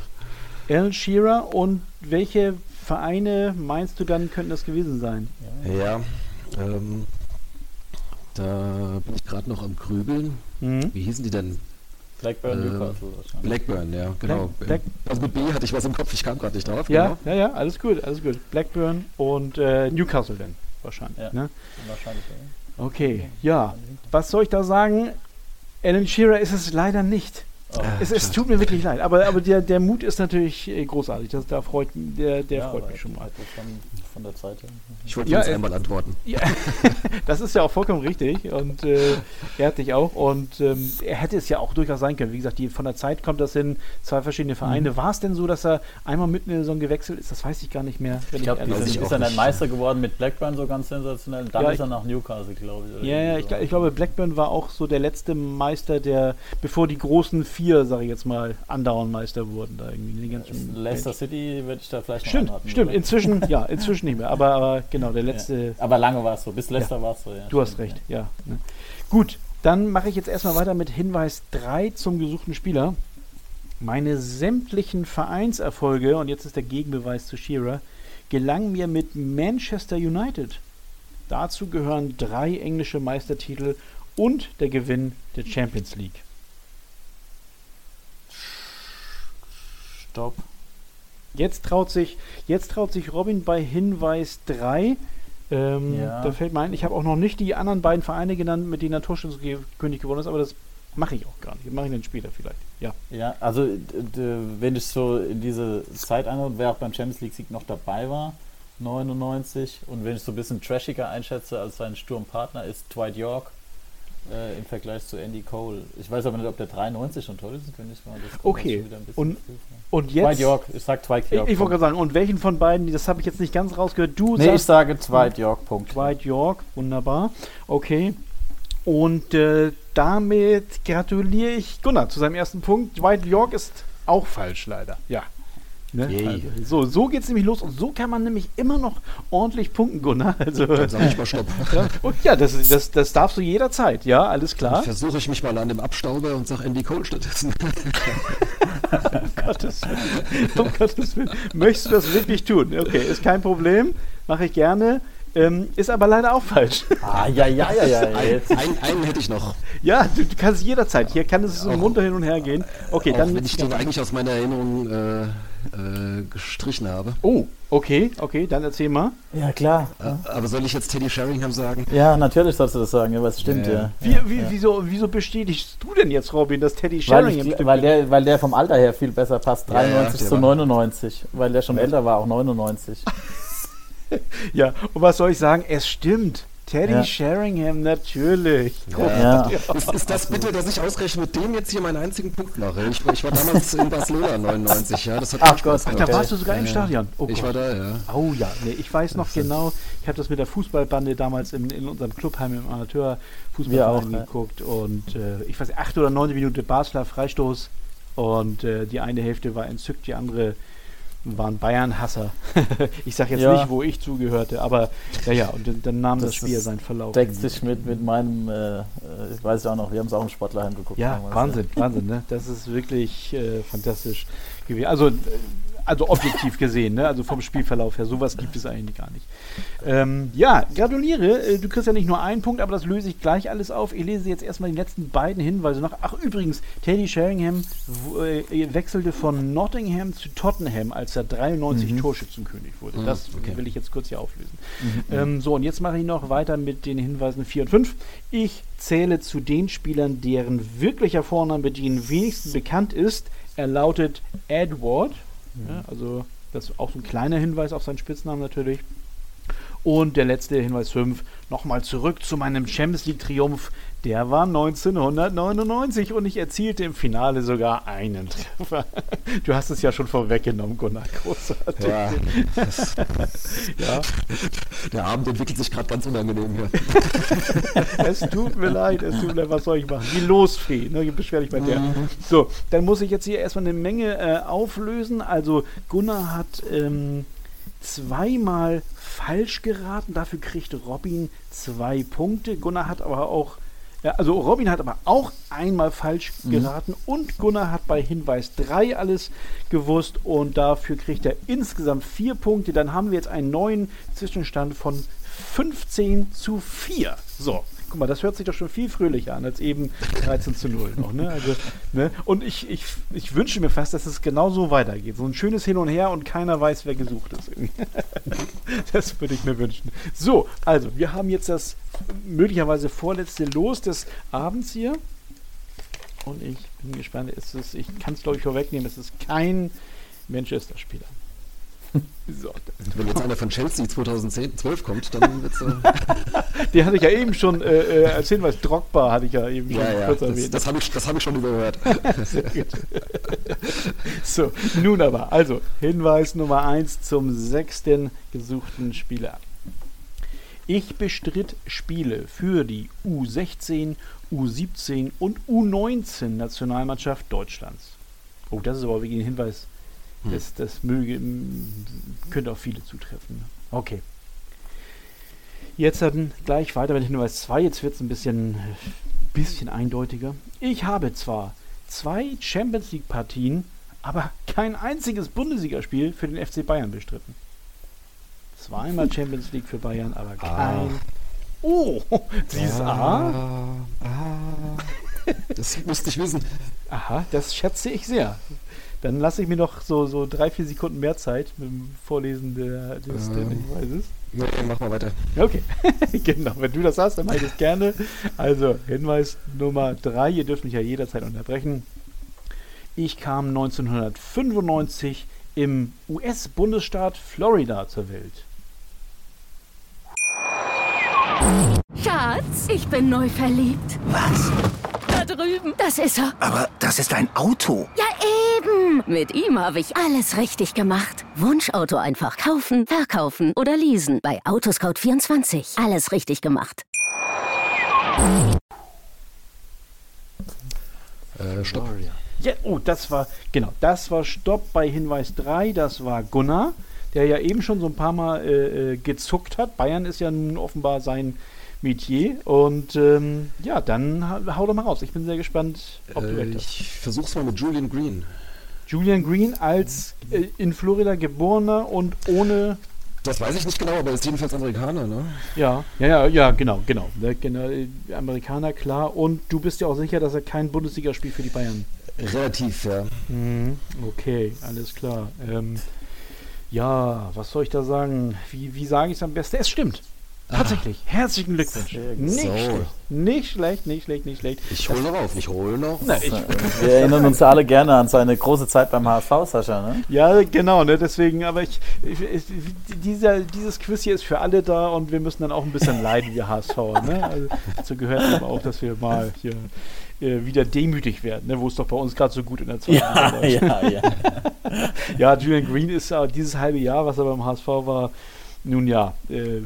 Alan Shearer und welche Vereine meinst du dann könnten das gewesen sein? Ja, ähm, da bin ich gerade noch am Grübeln. Mhm. Wie hießen die denn? Blackburn, äh, Newcastle wahrscheinlich. Blackburn, ja, genau. Black, Black also mit B hatte ich was im Kopf, ich kam gerade nicht drauf. Ja, genau. ja, ja, alles gut, alles gut. Blackburn und äh, Newcastle denn wahrscheinlich. Ja, ne? wahrscheinlich. Ja. Okay, ja. Was soll ich da sagen? Alan Shearer ist es leider nicht. Oh, es, es, tut mir wirklich leid, aber, aber der, der Mut ist natürlich äh, großartig. Das, da freut, der, der ja, freut mich schon mal. Von, von der Zeit Ich wollte ja, jetzt äh, einmal antworten. Ja, das ist ja auch vollkommen richtig und äh, er hat dich auch und ähm, er hätte es ja auch durchaus sein können. Wie gesagt, die, von der Zeit kommt das in zwei verschiedene Vereine. Mhm. War es denn so, dass er einmal mitten in der Saison gewechselt ist? Das weiß ich gar nicht mehr. ich glaube, ist, ist er dann Meister geworden mit Blackburn so ganz sensationell. Dann ja, ist er nach Newcastle, glaube ich. Ja, ja ich, ich, glaube, Blackburn war auch so der letzte Meister, der, bevor die großen vier, sage ich jetzt mal, andauernd Meister wurden. Da irgendwie Leicester Mensch. City würde ich da vielleicht Stimmt, anraten, stimmt. Oder? Inzwischen, ja, inzwischen nicht mehr. Aber, aber genau, der letzte. Ja. Aber lange war es so. Bis Leicester ja. war es so, ja. Du hast recht, ja. Ne. Gut, dann mache ich jetzt erstmal weiter mit Hinweis 3 zum gesuchten Spieler. Meine sämtlichen Vereinserfolge, und jetzt ist der Gegenbeweis zu Shearer, gelangen mir mit Manchester United. Dazu gehören drei englische Meistertitel und der Gewinn der Champions League. Stopp. Jetzt traut sich, jetzt traut sich Robin bei Hinweis 3. Ähm, ja. Da fällt mir ein, ich habe auch noch nicht die anderen beiden Vereine genannt, mit denen der Torschützenkönig gewonnen ist, aber das mache ich auch gar nicht. Mache ich dann später vielleicht. Ja. Ja, also wenn ich so in diese Zeit anhöre, wer auch beim Champions League Sieg noch dabei war, 99, und wenn ich so ein bisschen trashiger einschätze als sein Sturmpartner, ist Dwight York äh, im Vergleich zu Andy Cole. Ich weiß aber nicht, ob der 93 schon toll ist, wenn ich mal. Das okay. Und, und jetzt. Dwight York, ich sag Dwight York. Ich, ich wollte gerade sagen, und welchen von beiden, das habe ich jetzt nicht ganz rausgehört. Du nee, sagst, ich sage Dwight York, Punkt. Dwight York, wunderbar. Okay. Und äh, damit gratuliere ich Gunnar zu seinem ersten Punkt. Dwight York ist auch falsch, leider. Ja. Ne? Also, so, so geht es nämlich los und so kann man nämlich immer noch ordentlich punkten, Gunnar. Also, Dann sag ich mal Stopp. Ja, und ja, das, das, das darfst du jederzeit, ja, alles klar. Versuche ich mich mal an dem Abstauber und sag Andy Cole stattdessen. um Gottes Willen. Um Gottes Willen. Möchtest du das wirklich tun? Okay, ist kein Problem, mache ich gerne. Ähm, ist aber leider auch falsch. Ah, ja, ja, ja, ja. Jetzt. Ein, einen hätte ich noch. Ja, du, du, kannst jederzeit. Hier kann es so munter hin und her gehen. Okay, auch dann. Wenn ich den eigentlich aus meiner Erinnerung äh, äh, gestrichen habe. Oh, okay, okay, dann erzähl mal. Ja, klar. Äh, aber soll ich jetzt Teddy Sheringham sagen? Ja, natürlich sollst du das sagen, aber es stimmt, ja. ja. Wie, wie, ja. Wieso, wieso bestätigst du denn jetzt, Robin, dass Teddy Sheringham weil, ich, weil der, weil der vom Alter her viel besser passt, 93 ja, zu 99, weil der schon älter war, auch 99. ja, und was soll ich sagen? Es stimmt. Teddy ja. Sheringham, natürlich. Ja. Ja. Ist, ist, das bitte, dass ich ausgerechnet mit dem jetzt hier meinen einzigen Punkt mache? Ich, ich war damals in Barcelona 99, ja. Das hat Ach Gott, Ach, da warst du sogar im Stadion. Oh ich war da, ja. Oh ja, nee, ich weiß noch genau, ich habe das mit der Fußballbande damals in, in unserem Clubheim im Amateurfußballverein geguckt und äh, ich weiß, acht oder neun Minuten Basler Freistoß und äh, die eine Hälfte war entzückt, die andere waren Bayern-Hasser. ich sage jetzt ja. nicht, wo ich zugehörte, aber ja, ja, und dann nahm das, das Spiel seinen Verlauf. Deckt sich mit, mit meinem, äh, ich weiß ja auch noch, wir haben es auch im Sportlerheim geguckt. Ja, damals, Wahnsinn, ja. Wahnsinn, ne? Das ist wirklich äh, fantastisch gewesen. Also also objektiv gesehen, ne? also vom Spielverlauf her. Sowas gibt es eigentlich gar nicht. Ähm, ja, gratuliere. Äh, du kriegst ja nicht nur einen Punkt, aber das löse ich gleich alles auf. Ich lese jetzt erstmal die letzten beiden Hinweise nach. Ach, übrigens, Teddy Sheringham äh, wechselte von Nottingham zu Tottenham, als er 93 mhm. Torschützenkönig wurde. Das okay. will ich jetzt kurz hier auflösen. Mhm. Ähm, so, und jetzt mache ich noch weiter mit den Hinweisen 4 und 5. Ich zähle zu den Spielern, deren wirklicher Vorname die wenigsten bekannt ist. Er lautet Edward. Ja, also das ist auch so ein kleiner Hinweis auf seinen Spitznamen natürlich. Und der letzte Hinweis 5, nochmal zurück zu meinem Champions League Triumph. Der war 1999 und ich erzielte im Finale sogar einen Treffer. Du hast es ja schon vorweggenommen, Gunnar. Großartig. Ja, ja. Der Abend entwickelt sich gerade ganz unangenehm hier. es tut mir leid, es tut mir leid, was soll ich machen? Die Losfee, ne? beschwer dich bei der. Mhm. So, dann muss ich jetzt hier erstmal eine Menge äh, auflösen. Also Gunnar hat ähm, zweimal falsch geraten. Dafür kriegt Robin zwei Punkte. Gunnar hat aber auch, also Robin hat aber auch einmal falsch mhm. geraten und Gunnar hat bei Hinweis 3 alles gewusst und dafür kriegt er insgesamt vier Punkte. Dann haben wir jetzt einen neuen Zwischenstand von 15 zu 4. So, Guck mal, das hört sich doch schon viel fröhlicher an als eben 13 zu 0 noch. Ne? Also, ne? Und ich, ich, ich wünsche mir fast, dass es genau so weitergeht. So ein schönes Hin und Her und keiner weiß, wer gesucht ist. das würde ich mir wünschen. So, also, wir haben jetzt das möglicherweise vorletzte Los des Abends hier. Und ich bin gespannt. Es ist, ich kann es, glaube ich, vorwegnehmen. Es ist kein Manchester-Spieler. So. Wenn jetzt einer von Chelsea 2010, 12 kommt, dann wird es. Äh Den hatte ich ja eben schon äh, äh als Hinweis, Drogba hatte ich ja eben schon ja, kurz erwähnt. Das, das habe ich, hab ich schon überhört. so, nun aber, also Hinweis Nummer 1 zum sechsten gesuchten Spieler. Ich bestritt Spiele für die U16, U17 und U19 Nationalmannschaft Deutschlands. Oh, das ist aber wirklich ein Hinweis hm. Das, das möge, könnte auf viele zutreffen. Okay. Jetzt dann gleich weiter mit Hinweis 2. Jetzt wird es ein bisschen, bisschen eindeutiger. Ich habe zwar zwei Champions League Partien, aber kein einziges Bundesligaspiel für den FC Bayern bestritten. Zweimal Champions League für Bayern, aber ah. kein. Ah. Oh, dieses A. Ah. ah. Das musste ich wissen. Aha, das schätze ich sehr. Dann lasse ich mir noch so, so drei, vier Sekunden mehr Zeit mit dem Vorlesen der, des, ähm, Hinweises. Ja, mach mal weiter. Okay, genau. Wenn du das hast, dann mache ich das gerne. Also, Hinweis Nummer drei. Ihr dürft mich ja jederzeit unterbrechen. Ich kam 1995 im US-Bundesstaat Florida zur Welt. Schatz, ich bin neu verliebt. Was? Drüben. Das ist er. Aber das ist ein Auto. Ja, eben. Mit ihm habe ich alles richtig gemacht. Wunschauto einfach kaufen, verkaufen oder leasen. Bei Autoscout24. Alles richtig gemacht. Äh, stopp. Ja, oh, das war, genau, das war Stopp bei Hinweis 3. Das war Gunnar, der ja eben schon so ein paar Mal äh, äh gezuckt hat. Bayern ist ja nun offenbar sein Metier. Und ähm, ja, dann hau doch mal raus. Ich bin sehr gespannt, ob äh, du recht hast. Ich versuch's mal mit Julian Green. Julian Green als äh, in Florida geborener und ohne. Das weiß ich nicht genau, aber ist jedenfalls Amerikaner, ne? Ja, ja, ja, ja genau, genau. genau Amerikaner, klar. Und du bist ja auch sicher, dass er kein Bundesligaspiel für die Bayern. Relativ, ja. Mhm, okay, alles klar. Ähm, ja, was soll ich da sagen? Wie, wie sage ich es am besten? Es stimmt. Tatsächlich. Herzlichen Glückwunsch. Nicht so. schlecht. Nicht schlecht, nicht schlecht, nicht schlecht. Ich hole noch auf, ich hole noch. Na, ich Wir erinnern uns alle gerne an seine große Zeit beim HSV, Sascha, ne? Ja, genau, ne? Deswegen, aber ich, ich, ich dieser, dieses Quiz hier ist für alle da und wir müssen dann auch ein bisschen leiden, wir HSV, ne? Also, dazu gehört aber auch, dass wir mal hier äh, wieder demütig werden, ne? wo es doch bei uns gerade so gut in der Zeit ja, ja, ja. ja, Julian Green ist uh, dieses halbe Jahr, was er beim HSV war, nun ja, äh,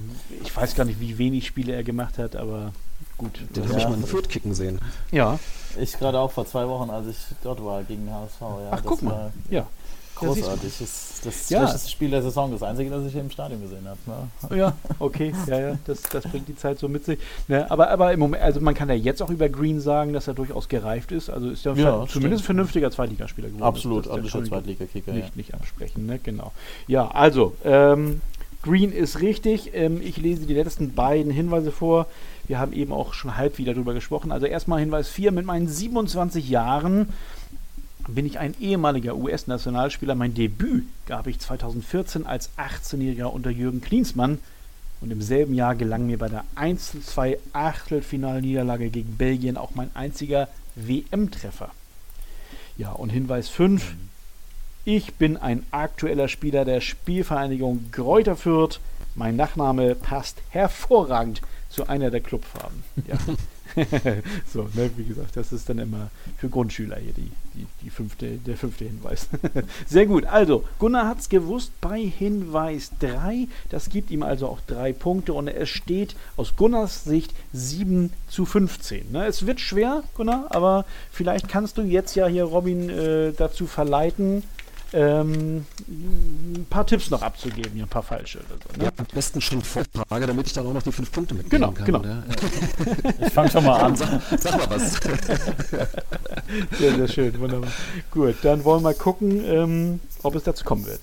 ich weiß gar nicht, wie wenig Spiele er gemacht hat, aber gut. Den habe ich mal in Fürth kicken sehen. Ja. Ich gerade auch vor zwei Wochen, als ich dort war gegen HSV. Ja, Ach, guck mal. Ja. Großartig. Das ist das ja. schlechteste Spiel der Saison, das einzige, das ich im Stadion gesehen habe. Ne? Ja, okay, ja, ja, das, das bringt die Zeit so mit sich. Ne, aber, aber im Moment, also man kann ja jetzt auch über Green sagen, dass er durchaus gereift ist. Also ist ja, ja zumindest ein vernünftiger Zweitligaspieler geworden. Absolut, absoluter Zweitligakicker. Nicht, ja. nicht absprechen, ne? genau. Ja, also, ähm, Green ist richtig. Ähm, ich lese die letzten beiden Hinweise vor. Wir haben eben auch schon halb wieder darüber gesprochen. Also erstmal Hinweis 4. Mit meinen 27 Jahren bin ich ein ehemaliger US-Nationalspieler. Mein Debüt gab ich 2014 als 18-Jähriger unter Jürgen Klinsmann. Und im selben Jahr gelang mir bei der 1-2 Achtelfinalniederlage gegen Belgien auch mein einziger WM-Treffer. Ja, und Hinweis 5. Ich bin ein aktueller Spieler der Spielvereinigung Gräuter Fürth. Mein Nachname passt hervorragend zu einer der Clubfarben. Ja. so, ne, wie gesagt, das ist dann immer für Grundschüler hier die, die, die fünfte, der fünfte Hinweis. Sehr gut, also Gunnar hat es gewusst bei Hinweis 3. Das gibt ihm also auch drei Punkte und es steht aus Gunnars Sicht 7 zu 15. Ne? Es wird schwer, Gunnar, aber vielleicht kannst du jetzt ja hier Robin äh, dazu verleiten, ähm, ein paar Tipps noch abzugeben, hier ein paar falsche. So, ne? Ja, am besten schon Vorfrage, damit ich dann auch noch die fünf Punkte mitnehmen genau, kann. Genau, genau. Ich fange schon mal an. Sag, sag, mal was. Sehr, sehr schön, wunderbar. Gut, dann wollen wir mal gucken, ähm, ob es dazu kommen wird.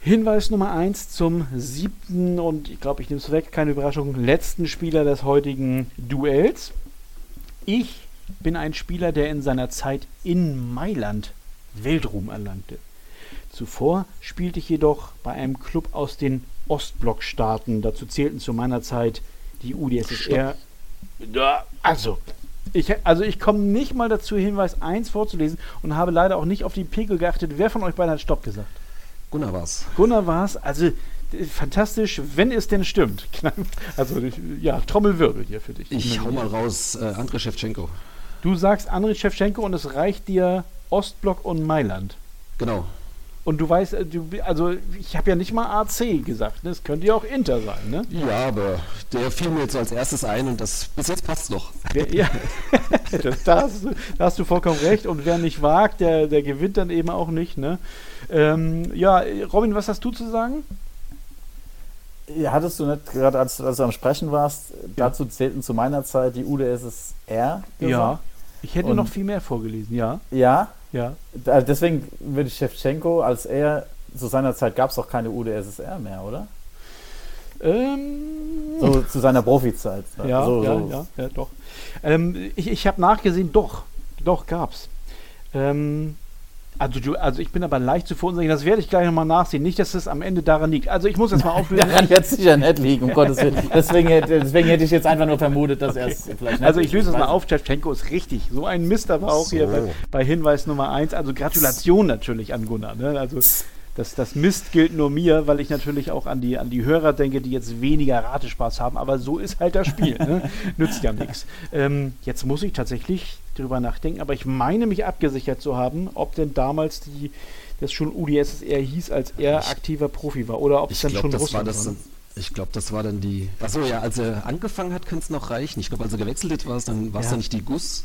Hinweis Nummer 1 zum siebten und ich glaube, ich nehme es weg, keine Überraschung, letzten Spieler des heutigen Duells. Ich bin ein Spieler, der in seiner Zeit in Mailand Weltruhm erlangte. Zuvor spielte ich jedoch bei einem Club aus den Ostblockstaaten. Dazu zählten zu meiner Zeit die UdSSR. Ja, also, Ich, also ich komme nicht mal dazu, Hinweis 1 vorzulesen und habe leider auch nicht auf die Pegel geachtet. Wer von euch beiden hat Stopp gesagt? Gunnar war's. Gunnar war's. Also fantastisch, wenn es denn stimmt. Also ja, Trommelwirbel hier für dich. Ich hau mal raus, äh, André Shevchenko. Du sagst André Shevchenko und es reicht dir Ostblock und Mailand. Genau. Und du weißt, äh, du, also ich habe ja nicht mal AC gesagt, ne? Es könnte ja auch Inter sein, ne? Ja, aber der fiel mir jetzt als erstes ein und das bis jetzt passt noch. ja, das, da, hast du, da, hast du, vollkommen recht. Und wer nicht wagt, der, der gewinnt dann eben auch nicht, ne? Ähm, ja, Robin, was hast du zu sagen? Ja, hattest du nicht gerade, als, als, du am Sprechen warst, ja. dazu zählten zu meiner Zeit die UdSSR? Gesagt? Ja, ich hätte und, noch viel mehr vorgelesen, ja. Ja? Ja. Also deswegen würde ich Shevchenko, als er zu seiner Zeit gab es auch keine UdSSR mehr, oder? Ähm, so zu seiner Profizeit. Ja, so, ja, so. ja, ja, doch. Ähm, ich ich habe nachgesehen, doch, doch gab's. Ähm, also, du, also ich bin aber leicht zu verunsichern, das werde ich gleich nochmal nachsehen. Nicht, dass es am Ende daran liegt. Also ich muss jetzt mal auflösen. daran wird es sicher nicht liegen, um Gottes Willen. Deswegen, deswegen hätte ich jetzt einfach nur vermutet, dass okay. er es vielleicht nicht Also ich löse es mal auf, Tschetschenko ist richtig. So ein Mist aber auch so. hier bei, bei, Hinweis Nummer 1. Also Gratulation natürlich an Gunnar. Ne? Also das, das Mist gilt nur mir, weil ich natürlich auch an die, an die Hörer denke, die jetzt weniger Ratespaß haben. Aber so ist halt das Spiel. Ne? Nützt ja nichts. Ähm, jetzt muss ich tatsächlich drüber nachdenken, aber ich meine mich abgesichert zu haben, ob denn damals die das schon UdSSR hieß, als er aktiver Profi war oder ob es dann glaub, schon das Russland war. Das, war. Ich glaube, das war dann die. Achso, ja, als er angefangen hat, könnte es noch reichen. Ich glaube, als er gewechselt war es dann, war es ja. dann nicht die Guss.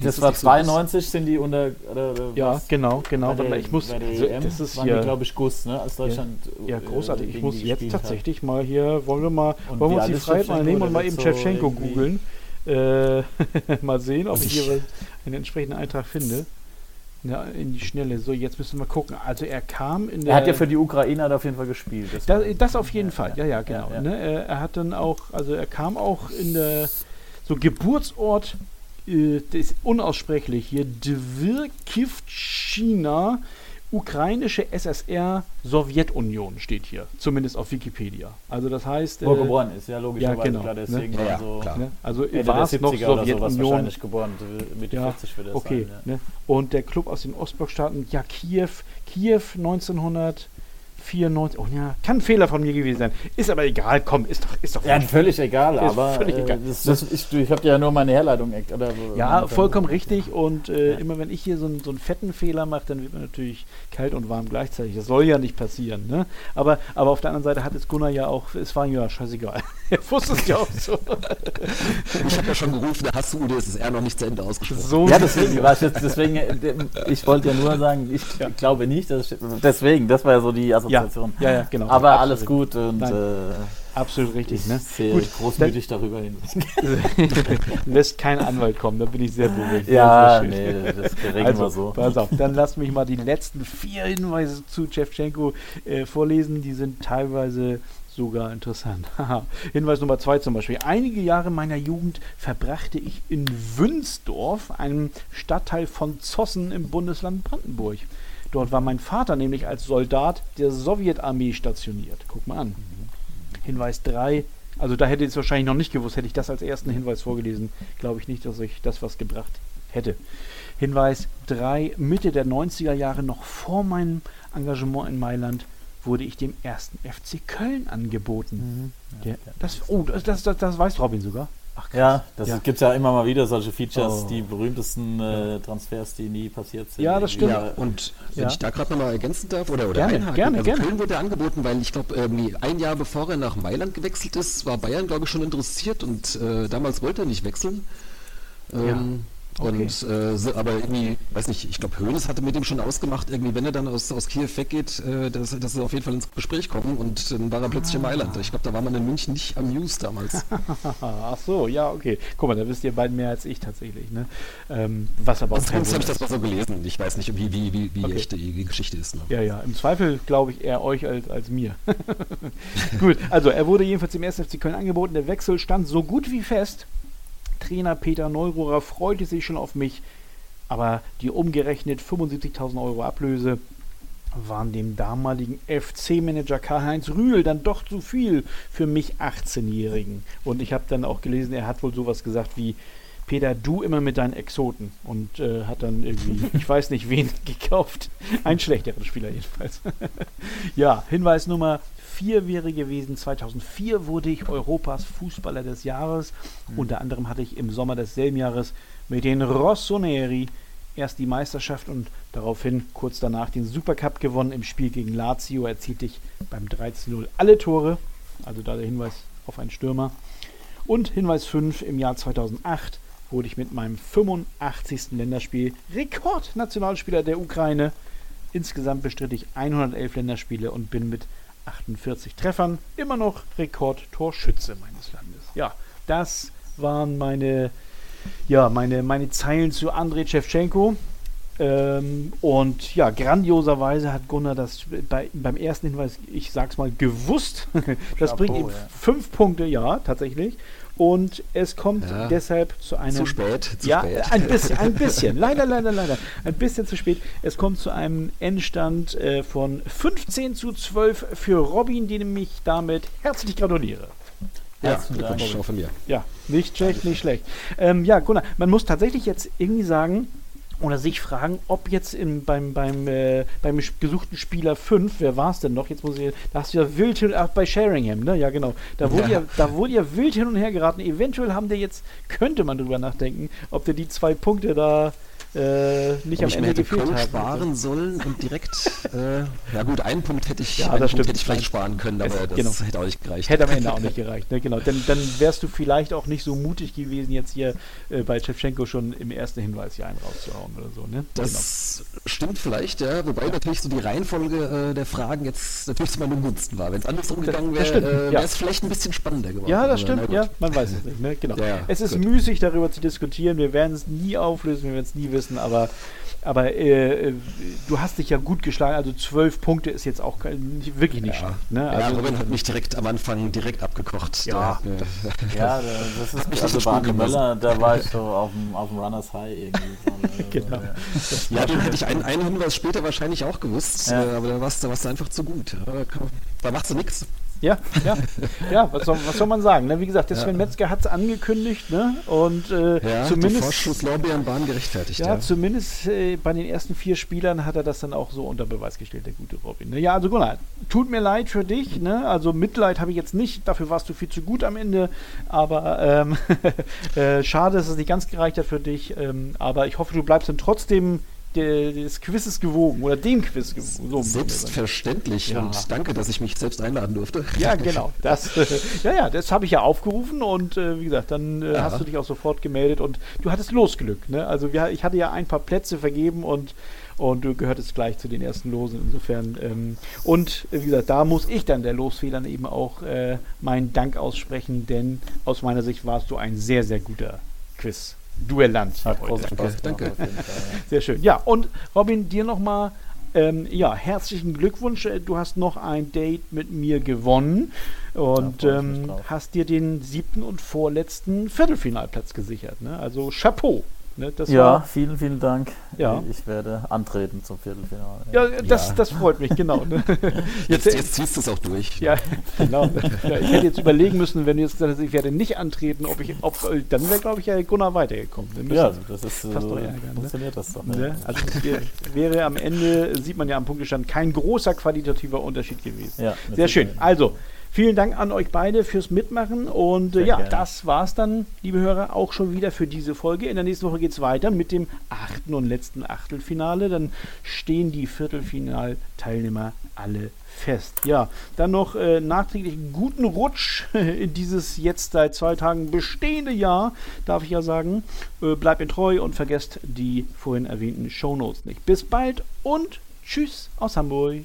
Das war 92, sind die unter. Oder, oder ja, was? genau, genau. Der, ich muss. Also, das ist hier, glaube ich, Guss, ne? Als Deutschland. Ja, ja großartig. Äh, ich muss jetzt tatsächlich hat. mal hier. Wollen wir mal. Und wollen wir uns die Freiheit mal nehmen und mal eben Chevchenko googeln? Äh, mal sehen, ob ich hier einen entsprechenden Eintrag finde. Ja, in die Schnelle. So, jetzt müssen wir gucken. Also er kam in der. Er hat ja für die Ukrainer auf jeden Fall gespielt. Das, das, das auf jeden ja, Fall. Ja, ja, genau. Ja, ne? Er hat dann auch, also er kam auch in der so Geburtsort äh, das ist unaussprechlich hier, Dvirkivchina, ukrainische SSR, Sowjetunion steht hier, zumindest auf Wikipedia. Also das heißt... Wo äh, geboren ist, ja logischerweise, ja, genau, klar, deswegen ne? ja, so... Klar. Ne? Also war es noch Sowjetunion. wahrscheinlich geboren, mit ja, 40 für das okay, sein, ja. ne? Und der Club aus den Ostblockstaaten, ja, Kiew, Kiew 1900... 94. Oh ja, kann ein Fehler von mir gewesen sein. Ist aber egal, komm, ist doch. Ist doch ja, völlig egal, aber. Völlig äh, egal. Das, das, ich, ich habe ja nur meine Herleitung. Oder, ja, vollkommen richtig. Und äh, ja. immer wenn ich hier so, einen, so einen fetten Fehler mache, dann wird man natürlich kalt und warm gleichzeitig. Das soll ja nicht passieren. Ne? Aber, aber auf der anderen Seite hat es Gunnar ja auch, es war ja scheißegal. Er wusste es ja auch so. ich habe ja schon gerufen, da hast du UdSSR noch nicht zu Ende ausgesprochen. So ja, deswegen, war ich jetzt, deswegen, äh, ich wollte ja nur sagen, ich ja. glaube nicht, dass ich, deswegen, das war ja so die Assoziation. Ja, ja, genau. Aber Absolut. alles gut und äh, Absolut richtig. Ne? Gut, großmütig darüber hin. Lässt kein Anwalt kommen, da bin ich sehr beruhigt. Ja, nee, das regeln also, wir so. Pass auf, dann lass mich mal die letzten vier Hinweise zu Chevchenko äh, vorlesen. Die sind teilweise sogar interessant. Hinweis Nummer zwei zum Beispiel. Einige Jahre meiner Jugend verbrachte ich in Wünsdorf, einem Stadtteil von Zossen im Bundesland Brandenburg. Dort war mein Vater nämlich als Soldat der Sowjetarmee stationiert. Guck mal an. Hinweis 3. Also da hätte ich es wahrscheinlich noch nicht gewusst, hätte ich das als ersten Hinweis vorgelesen. Glaube ich nicht, dass ich das was gebracht hätte. Hinweis 3. Mitte der 90er Jahre, noch vor meinem Engagement in Mailand, wurde ich dem ersten FC Köln angeboten. Mhm. Ja, das, oh, das, das, das, das weiß Robin sogar. Ach, ja, das ja. gibt es ja immer mal wieder, solche Features, oh. die berühmtesten äh, Transfers, die nie passiert sind. Ja, das stimmt. Ja, und wenn ja. ich da gerade nochmal ergänzen darf oder, oder gerne, einhaken, gerne, also gerne. Köln wurde angeboten, weil ich glaube, ein Jahr bevor er nach Mailand gewechselt ist, war Bayern, glaube ich, schon interessiert und äh, damals wollte er nicht wechseln. Ähm, Okay. Und, äh, aber irgendwie, weiß nicht, ich glaube, Hoeneß hatte mit ihm schon ausgemacht, irgendwie, wenn er dann aus, aus Kiew weggeht, äh, dass, dass sie auf jeden Fall ins Gespräch kommen und dann war er plötzlich ah. in Mailand. Ich glaube, da war man in München nicht amused damals. Ach so, ja, okay. Guck mal, da wisst ihr beiden mehr als ich tatsächlich. Ne? Ähm, was aber auch. Sonst habe ich das mal so gelesen. Ich weiß nicht, wie, wie, wie, wie okay. echt die, die Geschichte ist. Ne? Ja, ja, im Zweifel glaube ich eher euch als, als mir. Gut, also er wurde jedenfalls im 1. FC Köln angeboten. Der Wechsel stand so gut wie fest. Trainer Peter Neururer freute sich schon auf mich, aber die umgerechnet 75.000 Euro Ablöse waren dem damaligen FC-Manager Karl-Heinz Rühl dann doch zu viel für mich 18-Jährigen. Und ich habe dann auch gelesen, er hat wohl sowas gesagt wie, Peter, du immer mit deinen Exoten und äh, hat dann irgendwie, ich weiß nicht wen, gekauft. Einen schlechteren Spieler jedenfalls. ja, Hinweis Nummer 4 wäre gewesen, 2004 wurde ich Europas Fußballer des Jahres. Mhm. Unter anderem hatte ich im Sommer desselben Jahres mit den Rossoneri erst die Meisterschaft und daraufhin kurz danach den Supercup gewonnen. Im Spiel gegen Lazio erzielte ich beim 13-0 alle Tore. Also da der Hinweis auf einen Stürmer. Und Hinweis 5, im Jahr 2008 wurde ich mit meinem 85. Länderspiel Rekordnationalspieler der Ukraine. Insgesamt bestritt ich 111 Länderspiele und bin mit 48 Treffern immer noch Rekordtorschütze meines Landes. Ja, das waren meine, ja, meine, meine Zeilen zu Andrei Shevchenko. Ähm, und ja, grandioserweise hat Gunnar das bei, beim ersten Hinweis, ich sag's mal, gewusst. das Chapeau, bringt ihm ja. fünf Punkte, ja, tatsächlich. Und es kommt ja, deshalb zu einem. Zu spät, zu ja, spät. ein bisschen, ein bisschen. leider, leider, leider. Ein bisschen zu spät. Es kommt zu einem Endstand äh, von 15 zu 12 für Robin, den ich damit herzlich gratuliere. Ja, Glückwunsch auch von mir. Ja, nicht schlecht, nicht schlecht. Ähm, ja, Gunnar, man muss tatsächlich jetzt irgendwie sagen, oder sich fragen, ob jetzt im, beim, beim, äh, beim gesuchten Spieler 5, wer war es denn noch? Jetzt muss ich, da hast du ja wild hin, ach, bei Sheringham, ne? Ja, genau. Da wurde ja. ja. da wurde ja wild hin und her geraten. Eventuell haben der jetzt, könnte man drüber nachdenken, ob der die zwei Punkte da äh, nicht Ob am Ende gefehlt haben. sparen sollen und direkt, äh, ja gut, einen Punkt hätte ich, ja, einen Punkt hätte ich vielleicht sparen können, aber das genau. hätte auch nicht gereicht. Hätte am Ende auch nicht gereicht, ne? genau. Dann, dann wärst du vielleicht auch nicht so mutig gewesen, jetzt hier äh, bei Shevchenko schon im ersten Hinweis hier einen rauszuhauen oder so, ne? Das genau. stimmt vielleicht, ja, wobei ja. natürlich so die Reihenfolge äh, der Fragen jetzt natürlich zu meinem Gunsten war. Wenn es andersrum gegangen wäre, äh, wäre es ja. vielleicht ein bisschen spannender geworden. Ja, das stimmt, ja, man weiß es nicht, ne? genau. es ist gut. müßig, darüber zu diskutieren, wir werden es nie auflösen, wir werden es nie wissen, aber, aber äh, äh, du hast dich ja gut geschlagen. Also zwölf Punkte ist jetzt auch wirklich nicht ja. schlecht. Ne? Also, ja, Robin hat mich direkt am Anfang direkt abgekocht. Ja, da, ja das ist mich also Möller, da war ich so auf dem, auf dem Runners High irgendwie. genau. Ja, ja den hätte ich einen, einen Hinweis später wahrscheinlich auch gewusst, ja. Äh, aber da warst, da warst du einfach zu gut. Da machst du nichts. Ja, ja, ja, was soll, was soll man sagen? Ne? Wie gesagt, der Sven ja. Metzger hat es angekündigt, ne? Und äh, ja, zumindest. Die Vorschusslorbeeren waren gerechtfertigt. Ja, ja. zumindest äh, bei den ersten vier Spielern hat er das dann auch so unter Beweis gestellt, der gute Robin. Ne? Ja, also Gunnar, tut mir leid für dich, ne? Also Mitleid habe ich jetzt nicht, dafür warst du viel zu gut am Ende, aber ähm, äh, schade, dass es nicht ganz gereicht hat für dich. Ähm, aber ich hoffe, du bleibst dann trotzdem des Quizzes gewogen oder dem Quiz gewogen. So Selbstverständlich ja. und danke, dass ich mich selbst einladen durfte. Ja, genau. Das, äh, ja, ja, das habe ich ja aufgerufen und äh, wie gesagt, dann äh, ja. hast du dich auch sofort gemeldet und du hattest Losglück. Ne? Also wir, ich hatte ja ein paar Plätze vergeben und und du gehörtest gleich zu den ersten Losen insofern. Ähm, und wie gesagt, da muss ich dann der Losfehlern eben auch äh, meinen Dank aussprechen, denn aus meiner Sicht warst du ein sehr, sehr guter Quiz. Duellant. Hat großen Spaß danke. Sehr schön. Ja, und Robin, dir nochmal ähm, ja, herzlichen Glückwunsch. Du hast noch ein Date mit mir gewonnen und ja, ähm, hast dir den siebten und vorletzten Viertelfinalplatz gesichert. Ne? Also Chapeau. Ne, ja, war, vielen, vielen Dank. Ja. Ich werde antreten zum Viertelfinale. Ja, das, ja. das freut mich, genau. Ne? Jetzt, jetzt, jetzt, ziehst du es auch durch. Ja, genau. Ja, ich hätte jetzt überlegen müssen, wenn du jetzt gesagt hast, ich werde nicht antreten, ob ich, ob, dann wäre, glaube ich, ja Gunnar weitergekommen. Ja, das ist fast so, ärgern, ne? funktioniert ne? das doch. Ne? Also wäre, wäre am Ende, sieht man ja am Punktestand, kein großer qualitativer Unterschied gewesen. Ja, Sehr schön. Also, Vielen Dank an euch beide fürs Mitmachen. Und äh, ja, gerne. das war's dann, liebe Hörer, auch schon wieder für diese Folge. In der nächsten Woche geht's weiter mit dem achten und letzten Achtelfinale. Dann stehen die Viertelfinalteilnehmer alle fest. Ja, dann noch äh, nachträglich guten Rutsch in dieses jetzt seit zwei Tagen bestehende Jahr, darf ich ja sagen. Äh, bleibt mir treu und vergesst die vorhin erwähnten Shownotes nicht. Bis bald und tschüss aus Hamburg.